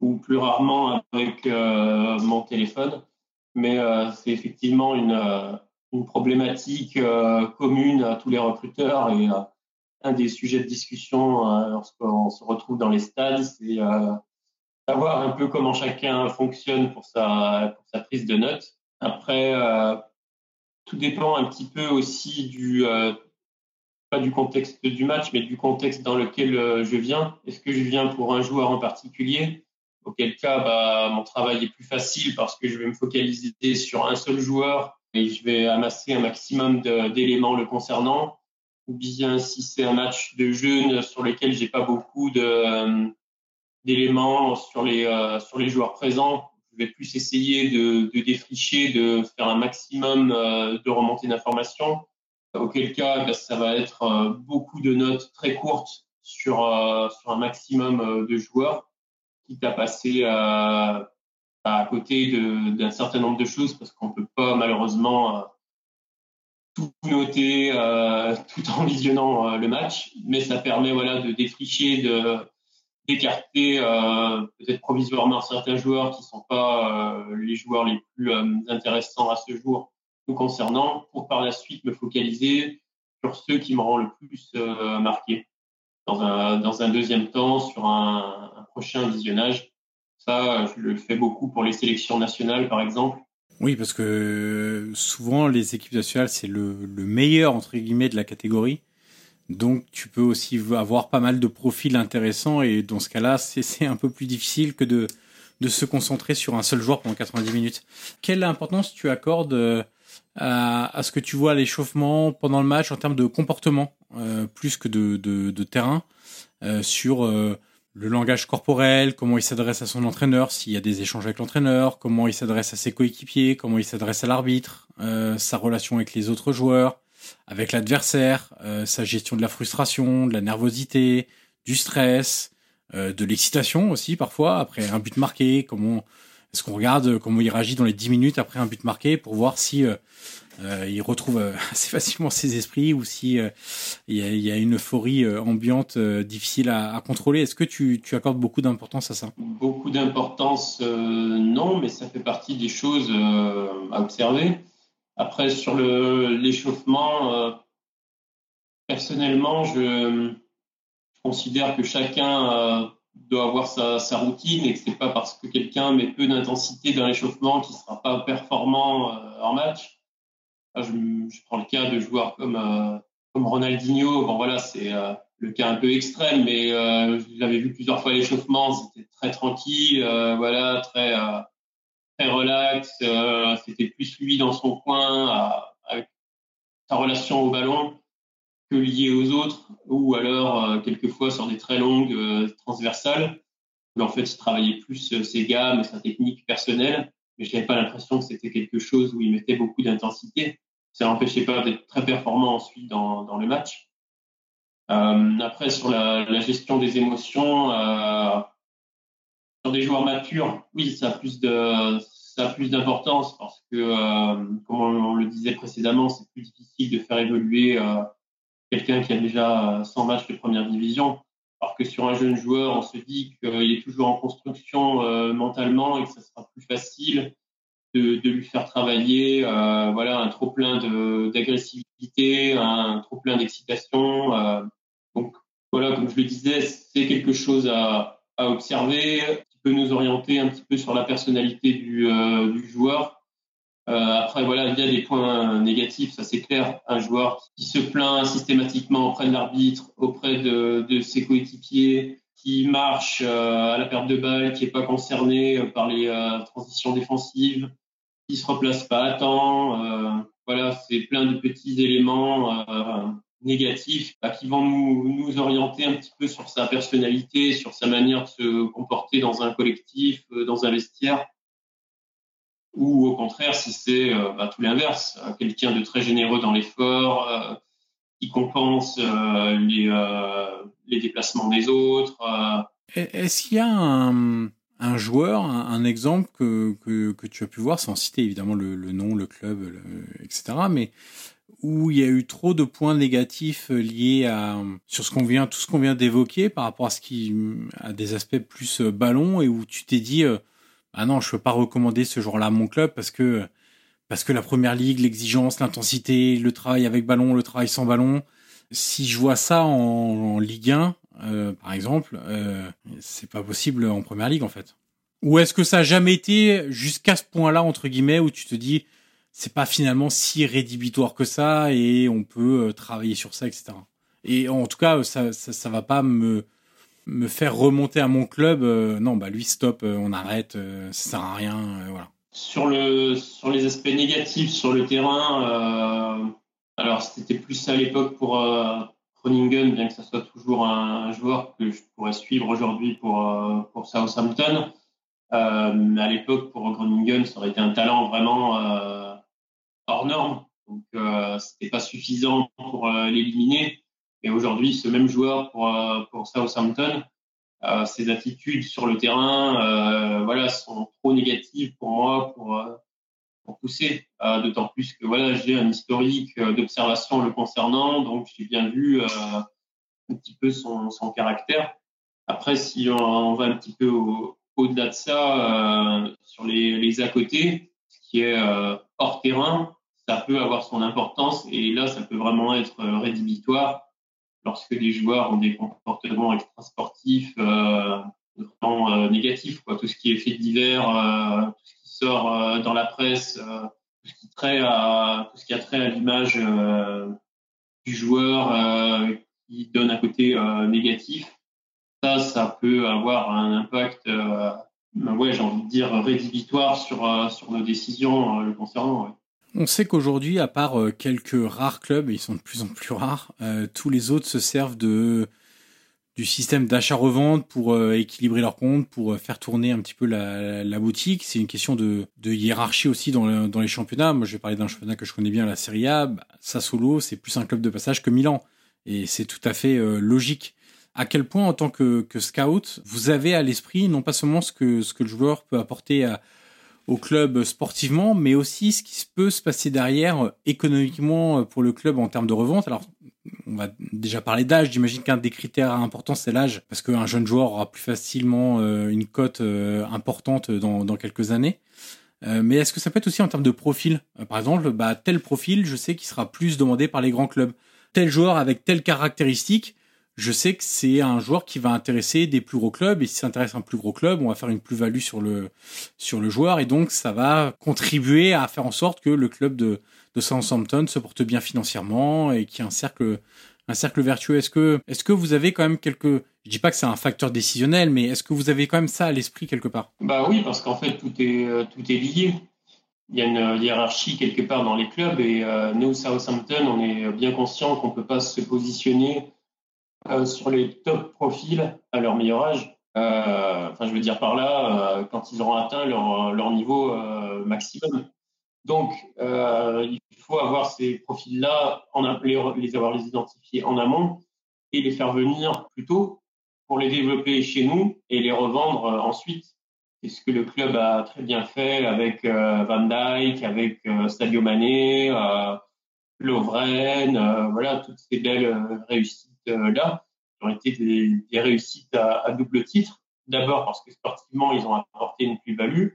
ou plus rarement avec mon téléphone. Mais c'est effectivement une, une problématique commune à tous les recruteurs et un des sujets de discussion lorsqu'on se retrouve dans les stades, c'est savoir un peu comment chacun fonctionne pour sa, pour sa prise de notes. Après, tout dépend un petit peu aussi du, euh, pas du contexte du match, mais du contexte dans lequel euh, je viens. Est-ce que je viens pour un joueur en particulier? Auquel cas, bah, mon travail est plus facile parce que je vais me focaliser sur un seul joueur et je vais amasser un maximum d'éléments le concernant. Ou bien si c'est un match de jeunes sur lequel j'ai pas beaucoup euh, d'éléments sur les, sur les joueurs présents, je vais plus essayer de, défricher, de faire un maximum euh, de remontées d'informations. Auquel cas, bah, ça va être euh, beaucoup de notes très courtes sur, euh, sur un maximum de joueurs, quitte à passer à, à côté d'un certain nombre de choses parce qu'on peut pas malheureusement tout noter tout en visionnant le match, mais ça permet voilà de défricher, de d'écarter euh, peut-être provisoirement certains joueurs qui sont pas euh, les joueurs les plus euh, intéressants à ce jour nous concernant, pour par la suite me focaliser sur ceux qui m'auront le plus marqué. Dans un, dans un deuxième temps, sur un, prochain visionnage. Ça, je le fais beaucoup pour les sélections nationales, par exemple. Oui, parce que souvent, les équipes nationales, c'est le, le meilleur, entre guillemets, de la catégorie. Donc tu peux aussi avoir pas mal de profils intéressants et dans ce cas-là, c'est un peu plus difficile que de, se concentrer sur un seul joueur pendant 90 minutes. Quelle importance tu accordes euh, à, ce que tu vois à l'échauffement pendant le match en termes de comportement euh, plus que de, terrain euh, sur le langage corporel, comment il s'adresse à son entraîneur, s'il y a des échanges avec l'entraîneur, comment il s'adresse à ses coéquipiers, comment il s'adresse à l'arbitre, euh, sa relation avec les autres joueurs, avec l'adversaire, euh, sa gestion de la frustration, de la nervosité, du stress, euh, de l'excitation aussi parfois après un but marqué. Comment est-ce qu'on regarde comment il réagit dans les 10 minutes après un but marqué pour voir si euh, il retrouve assez facilement ses esprits ou si il y, a, une euphorie ambiante difficile à, contrôler. Est-ce que tu, accordes beaucoup d'importance à ça? Beaucoup d'importance, non, mais ça fait partie des choses à observer. Après, sur l'échauffement, euh, personnellement, je, considère que chacun euh, doit avoir sa, sa, routine et que c'est pas parce que quelqu'un met peu d'intensité dans l'échauffement qu'il sera pas performant euh, en match. Je, je, prends le cas de joueurs comme, comme Ronaldinho. Bon, voilà, c'est le cas un peu extrême, mais je l'avais vu plusieurs fois à l'échauffement. C'était très tranquille, voilà, très très relax. Euh, c'était plus lui dans son coin avec sa relation au ballon que lié aux autres, ou alors euh, quelquefois sur des très longues euh, transversales. Mais en fait, il travaillait plus ses gammes, sa technique personnelle, mais je n'avais pas l'impression que c'était quelque chose où il mettait beaucoup d'intensité. Ça n'empêchait pas d'être très performant ensuite dans, dans le match. Euh, après, sur la, gestion des émotions, euh, sur des joueurs matures, oui, ça a plus de ça a plus d'importance parce que, euh, comme on, le disait précédemment, c'est plus difficile de faire évoluer quelqu'un qui a déjà 100 matchs de première division. Alors que sur un jeune joueur, on se dit qu'il est toujours en construction euh, mentalement et que ça sera plus facile de, lui faire travailler euh, voilà, un trop plein d'agressivité, un trop plein d'excitation. Euh. donc voilà, comme je le disais, c'est quelque chose à, à observer peut nous orienter un petit peu sur la personnalité du, du joueur. Euh, après, voilà, il y a des points négatifs, ça c'est clair. Un joueur qui se plaint systématiquement auprès de l'arbitre, auprès de, de ses coéquipiers, qui marche euh, à la perte de balle, qui est pas concerné euh, par les transitions défensives, qui se replace pas à temps. Voilà, c'est plein de petits éléments négatifs bah, qui vont nous, nous orienter un petit peu sur sa personnalité, sur sa manière de se comporter dans un collectif, dans un vestiaire, ou au contraire si c'est euh, bah, tout l'inverse, euh, quelqu'un de très généreux dans l'effort, qui compense les, les déplacements des autres. Est-ce qu'il y a un, un joueur, un, exemple que, que, tu as pu voir, sans citer évidemment le, nom, le club, etc., mais où il y a eu trop de points négatifs liés à sur ce qu'on vient tout ce qu'on vient d'évoquer par rapport à ce qui a des aspects plus ballon et où tu t'es dit ah non je peux pas recommander ce genre-là à mon club parce que parce que la première ligue l'exigence l'intensité le travail avec ballon le travail sans ballon si je vois ça en, Ligue 1, euh, par exemple, euh, c'est pas possible en Première Ligue en fait. Ou est-ce que ça a jamais été jusqu'à ce point-là entre guillemets où tu te dis c'est pas finalement si rédhibitoire que ça et on peut euh, travailler sur ça, etc. Et en tout cas, ça, ça, ça va pas me me faire remonter à mon club. Euh, non, bah lui stop, on arrête, ça sert à rien, voilà. Sur le sur les aspects négatifs sur le terrain alors, c'était plus à l'époque pour euh, Groningen, bien que ce soit toujours un, joueur que je pourrais suivre aujourd'hui pour, euh, pour Southampton. Euh, mais à l'époque, pour Groningen, ça aurait été un talent vraiment euh, hors norme. Donc, euh, c'était pas suffisant pour euh, l'éliminer. Et aujourd'hui, ce même joueur pour, pour Southampton, ses attitudes sur le terrain, voilà, sont trop négatives pour moi pour pousser. Euh, d'autant plus que voilà, j'ai un historique euh, d'observation le concernant, donc j'ai bien vu euh, un petit peu son, son, caractère. Après, si on, va un petit peu au-delà de ça, sur les, les à côté, ce qui est hors terrain, ça peut avoir son importance et là, ça peut vraiment être rédhibitoire lorsque les joueurs ont des comportements extrasportifs euh, vraiment négatifs, quoi. Tout ce qui est fait divers, euh, tout ce sort euh, dans la presse, euh, tout ce qui trait à tout ce qui a trait à l'image euh, du joueur qui donne un côté négatif, ça, ça peut avoir un impact, ouais, j'ai envie de dire rédhibitoire sur sur nos décisions le concernant. On sait qu'aujourd'hui, à part quelques rares clubs, ils sont de plus en plus rares, tous les autres se servent de du système d'achat-revente pour euh, équilibrer leurs comptes, pour euh, faire tourner un petit peu la, boutique. C'est une question de, hiérarchie aussi dans, les championnats. Moi, je vais parler d'un championnat que je connais bien, la Serie A. Bah, Sassuolo, c'est plus un club de passage que Milan. Et c'est tout à fait euh, logique. À quel point, en tant que, que scout, vous avez à l'esprit non pas seulement ce que, ce que le joueur peut apporter à, club sportivement, mais aussi ce qui peut se passer derrière économiquement pour le club en termes de revente. Alors, on va déjà parler d'âge. J'imagine qu'un des critères importants, c'est l'âge, parce qu'un jeune joueur aura plus facilement euh, une cote euh, importante dans, quelques années. Euh, mais est-ce que ça peut être aussi en termes de profil? Par exemple, bah, tel profil, je sais qu'il sera plus demandé par les grands clubs. Tel joueur avec telle caractéristique, je sais que c'est un joueur qui va intéresser des plus gros clubs et si ça intéresse un plus gros club, on va faire une plus-value sur le sur le joueur et donc ça va contribuer à faire en sorte que le club de Southampton se porte bien financièrement et qu'il y a un cercle un cercle vertueux. Est-ce que est-ce que vous avez quand même quelques je dis pas que c'est un facteur décisionnel, mais est-ce que vous avez quand même ça à l'esprit quelque part? Bah oui, parce qu'en fait tout est euh, tout est lié. Il y a une hiérarchie quelque part dans les clubs et euh, nous Southampton, on est bien conscient qu'on peut pas se positionner euh, sur les top profils à leur meilleur âge. Euh, enfin, je veux dire par là, euh, quand ils auront atteint leur, niveau maximum. Donc, il faut avoir ces profils-là, les, avoir les identifier en amont et les faire venir plus tôt pour les développer chez nous et les revendre ensuite. C'est ce que le club a très bien fait avec Van Dijk, avec Sadio Mané, Lovren, voilà toutes ces belles réussites là, qui ont été des, réussites à, double titre. D'abord parce que sportivement, ils ont apporté une plus-value.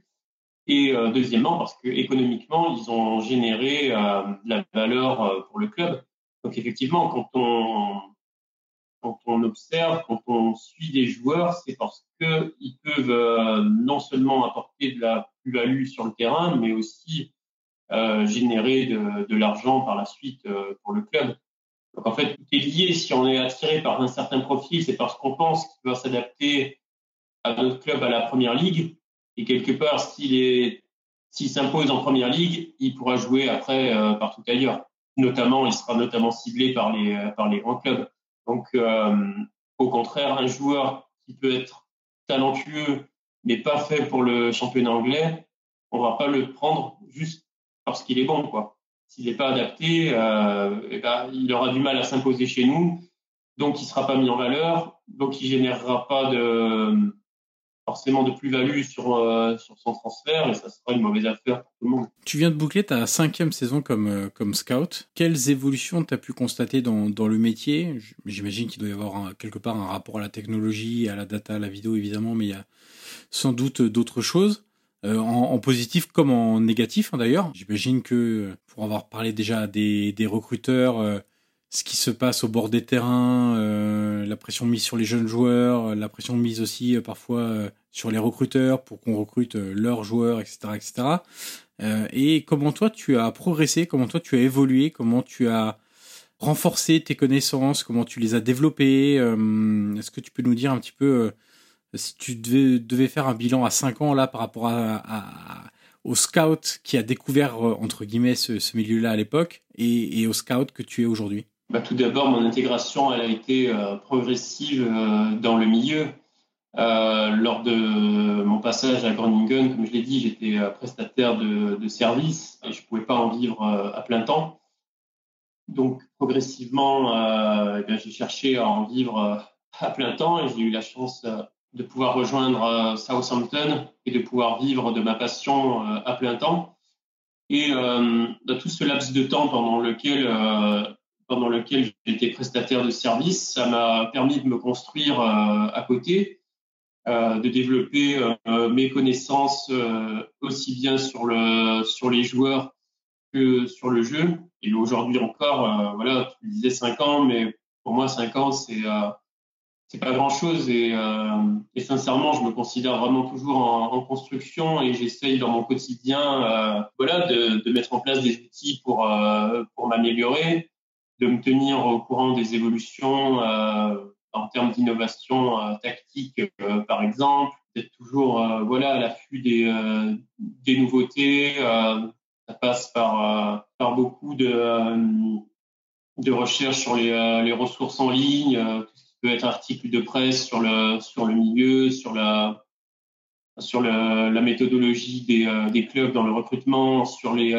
Et euh, deuxièmement, parce que économiquement, ils ont généré euh, de la valeur pour le club. Donc effectivement, quand on, observe, quand on suit des joueurs, c'est parce qu'ils peuvent non seulement apporter de la plus-value sur le terrain, mais aussi générer de l'argent par la suite pour le club. Donc en fait, tout est lié. Si on est attiré par un certain profil, c'est parce qu'on pense qu'il va s'adapter à notre club à la première ligue. Et quelque part, s'il est, s'il s'impose en première ligue, il pourra jouer après euh, partout ailleurs. Notamment, il sera notamment ciblé par les euh, par les grands clubs. Donc, euh, au contraire, un joueur qui peut être talentueux mais pas fait pour le championnat anglais, on va pas le prendre juste parce qu'il est bon, quoi s'il n'est pas adapté, euh, eh ben, il aura du mal à s'imposer chez nous, donc il ne sera pas mis en valeur, donc il générera pas forcément de plus-value sur, euh, sur son transfert et ça sera une mauvaise affaire pour tout le monde. Tu viens de boucler ta cinquième saison comme, euh, scout. Quelles évolutions tu as pu constater dans le métier? J'imagine qu'il doit y avoir quelque part un rapport à la technologie, à la data, à la vidéo évidemment, mais il y a sans doute d'autres choses. Euh, en, positif comme en négatif hein, d'ailleurs. J'imagine que pour avoir parlé déjà des, des recruteurs, ce qui se passe au bord des terrains, euh, la pression mise sur les jeunes joueurs, la pression mise aussi euh, parfois euh, sur les recruteurs pour qu'on recrute leurs joueurs, etc., etc. et comment toi tu as progressé, comment toi tu as évolué, comment tu as renforcé tes connaissances, comment tu les as développées. Est-ce que tu peux nous dire un petit peu si tu devais, faire un bilan à 5 ans là par rapport au scout qui a découvert entre guillemets ce, milieu-là à l'époque et, au scout que tu es aujourd'hui? Bah, Tout d'abord, mon intégration elle a été euh, progressive euh, dans le milieu. Euh, lors de mon passage à Groningen, comme je l'ai dit, j'étais prestataire de, de, service et je ne pouvais pas en vivre à plein temps. Donc, progressivement, eh j'ai cherché à en vivre à plein temps et j'ai eu la chance de pouvoir rejoindre Southampton et de pouvoir vivre de ma passion à plein temps. Et dans tout ce laps de temps pendant lequel pendant lequel j'étais prestataire de service. Ça m'a permis de me construire euh, à côté, euh, de développer euh, mes connaissances aussi bien sur, le, sur les joueurs que sur le jeu. Et aujourd'hui encore, voilà, tu disais 5 ans, mais pour moi, 5 ans, c'est c'est pas grand chose et, et, sincèrement je me considère vraiment toujours en, construction et j'essaye dans mon quotidien voilà de, de, mettre en place des outils pour pour m'améliorer de me tenir au courant des évolutions euh, en termes d'innovation euh, tactique, euh, par exemple, d'être toujours voilà à l'affût des, des nouveautés. ça passe par, par beaucoup de, de recherches sur les, les ressources en ligne, peut être articles de presse sur le, sur le milieu, sur la, sur la, méthodologie des, des clubs dans le recrutement, sur les,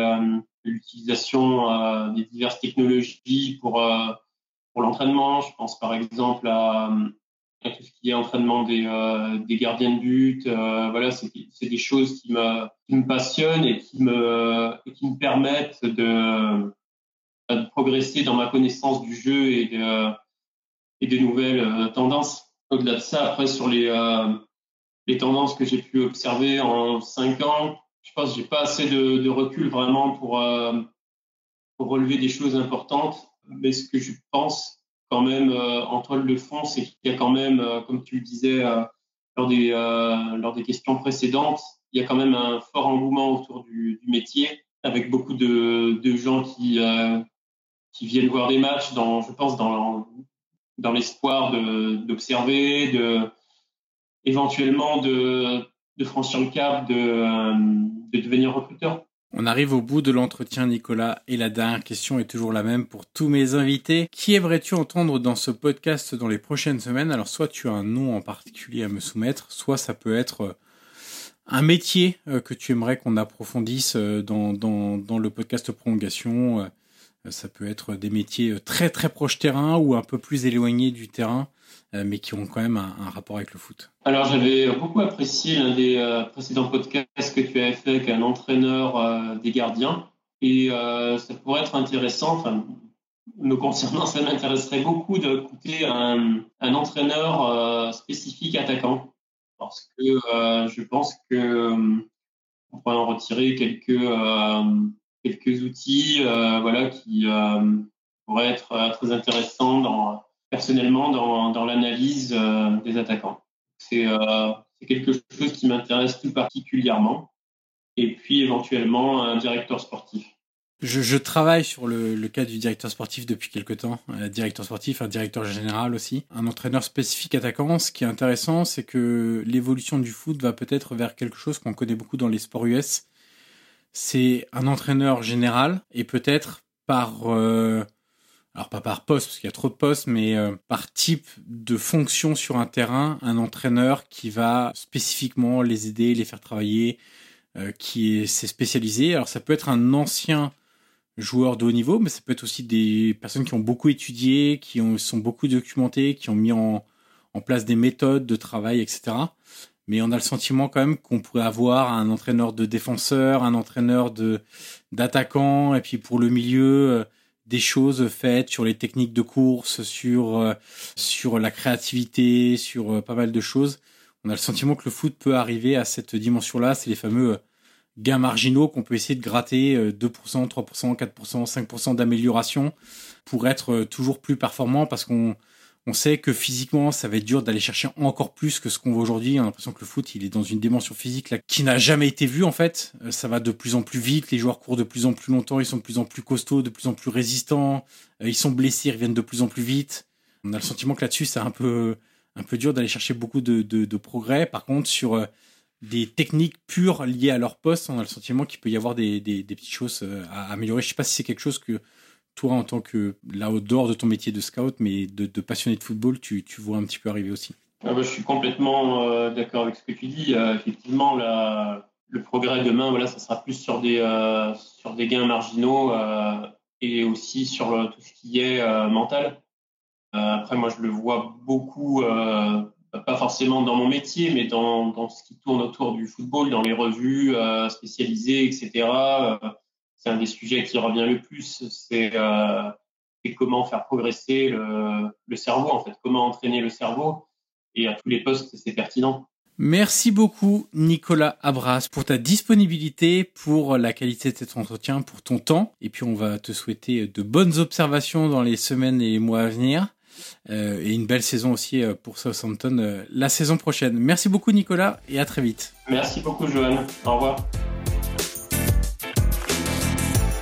l'utilisation euh, des diverses technologies pour, euh, pour l'entraînement. Je pense par exemple à, tout ce qui est entraînement des, euh, des gardiens de but. voilà, c'est des choses qui me, qui me passionnent et qui me, qui me permettent de, de progresser dans ma connaissance du jeu et, de, des nouvelles tendances. Au-delà de ça, après, sur les, les tendances que j'ai pu observer en cinq ans, je pense que j'ai pas assez de, recul vraiment pour, euh, pour relever des choses importantes. Mais ce que je pense quand même euh, en toile de fond, c'est qu'il y a quand même, euh, comme tu le disais euh, lors, des, euh, lors des questions précédentes, il y a quand même un fort engouement autour du, du métier, avec beaucoup de, de gens qui, qui viennent voir des matchs, dans, je pense, dans, dans l'espoir d'observer, de, éventuellement de, franchir le cap de de devenir recruteur. On arrive au bout de l'entretien, Nicolas, et la dernière question est toujours la même pour tous mes invités. Qui aimerais-tu entendre dans ce podcast dans les prochaines semaines? Alors, soit tu as un nom en particulier à me soumettre, soit ça peut être euh, un métier euh, que tu aimerais qu'on approfondisse euh, dans, dans, dans, le podcast prolongation. Ça peut être des métiers très très proches terrain ou un peu plus éloignés du terrain. Euh, mais qui ont quand même un, rapport avec le foot. Alors j'avais beaucoup apprécié l'un des euh, précédents podcasts que tu avais fait avec un entraîneur euh, des gardiens et ça pourrait être intéressant, enfin me concernant, ça m'intéresserait beaucoup d'écouter un, un entraîneur spécifique attaquant parce que je pense que on pourrait en retirer quelques quelques outils voilà qui pourraient être très intéressants personnellement dans, dans l'analyse euh, des attaquants. Euh, c'est quelque chose qui m'intéresse tout particulièrement. Et puis éventuellement un directeur sportif. Je, je travaille sur le, le, cas du directeur sportif depuis quelque temps. Un directeur sportif, un directeur général aussi, un entraîneur spécifique attaquant. Ce qui est intéressant, c'est que l'évolution du foot va peut-être vers quelque chose qu'on connaît beaucoup dans les sports US. C'est un entraîneur général et peut-être par euh, alors pas par poste, parce qu'il y a trop de postes, mais euh, par type de fonction sur un terrain, un entraîneur qui va spécifiquement les aider, les faire travailler, euh, qui s'est spécialisé. Alors ça peut être un ancien joueur de haut niveau, mais ça peut être aussi des personnes qui ont beaucoup étudié, qui ont, sont beaucoup documentées, qui ont mis en place des méthodes de travail, etc. mais on a le sentiment quand même qu'on pourrait avoir un entraîneur de défenseur, un entraîneur de d'attaquant, et puis pour le milieu euh, des choses faites sur les techniques de course, sur euh, sur la créativité, sur euh, pas mal de choses. On a le sentiment que le foot peut arriver à cette dimension-là. C'est les fameux gains marginaux qu'on peut essayer de gratter 2%, 3%, 4%, 5% d'amélioration pour être toujours plus performant parce qu'on on sait que physiquement, ça va être dur d'aller chercher encore plus que ce qu'on voit aujourd'hui. On a l'impression que le foot, il est dans une dimension physique qui n'a jamais été vue en fait. Euh, ça va de plus en plus vite, les joueurs courent de plus en plus longtemps, ils sont de plus en plus costauds, de plus en plus résistants, euh, ils sont blessés, ils reviennent de plus en plus vite. On a le sentiment que là-dessus, c'est un peu, un peu dur d'aller chercher beaucoup de, progrès. Par contre, sur euh, des techniques pures liées à leur poste, on a le sentiment qu'il peut y avoir des, des petites choses à améliorer. Je sais pas si c'est quelque chose que toi, en tant que, là, au dehors de ton métier de scout, mais de, passionné de football, tu, vois un petit peu arriver aussi ah bah, Je suis complètement euh, d'accord avec ce que tu dis. Euh, effectivement, le progrès demain, voilà, ça sera plus sur des, euh, gains marginaux et aussi sur tout ce qui est mental. après, moi, je le vois beaucoup, pas forcément dans mon métier, mais dans, ce qui tourne autour du football, dans les revues spécialisées, etc c'est un des sujets qui revient le plus. C'est euh, comment faire progresser le, cerveau, en fait, comment entraîner le cerveau. Et à tous les postes, c'est pertinent. Merci beaucoup, Nicolas Abras, pour ta disponibilité, pour la qualité de cet entretien, pour ton temps. Et puis, on va te souhaiter de bonnes observations dans les semaines et les mois à venir. Euh, et une belle saison aussi euh, pour Southampton euh, la saison prochaine. Merci beaucoup, Nicolas, et à très vite. Merci beaucoup, Johan. Au revoir.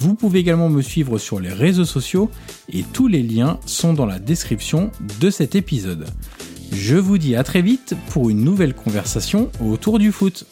Vous pouvez également me suivre sur les réseaux sociaux et tous les liens sont dans la description de cet épisode. Je vous dis à très vite pour une nouvelle conversation autour du foot.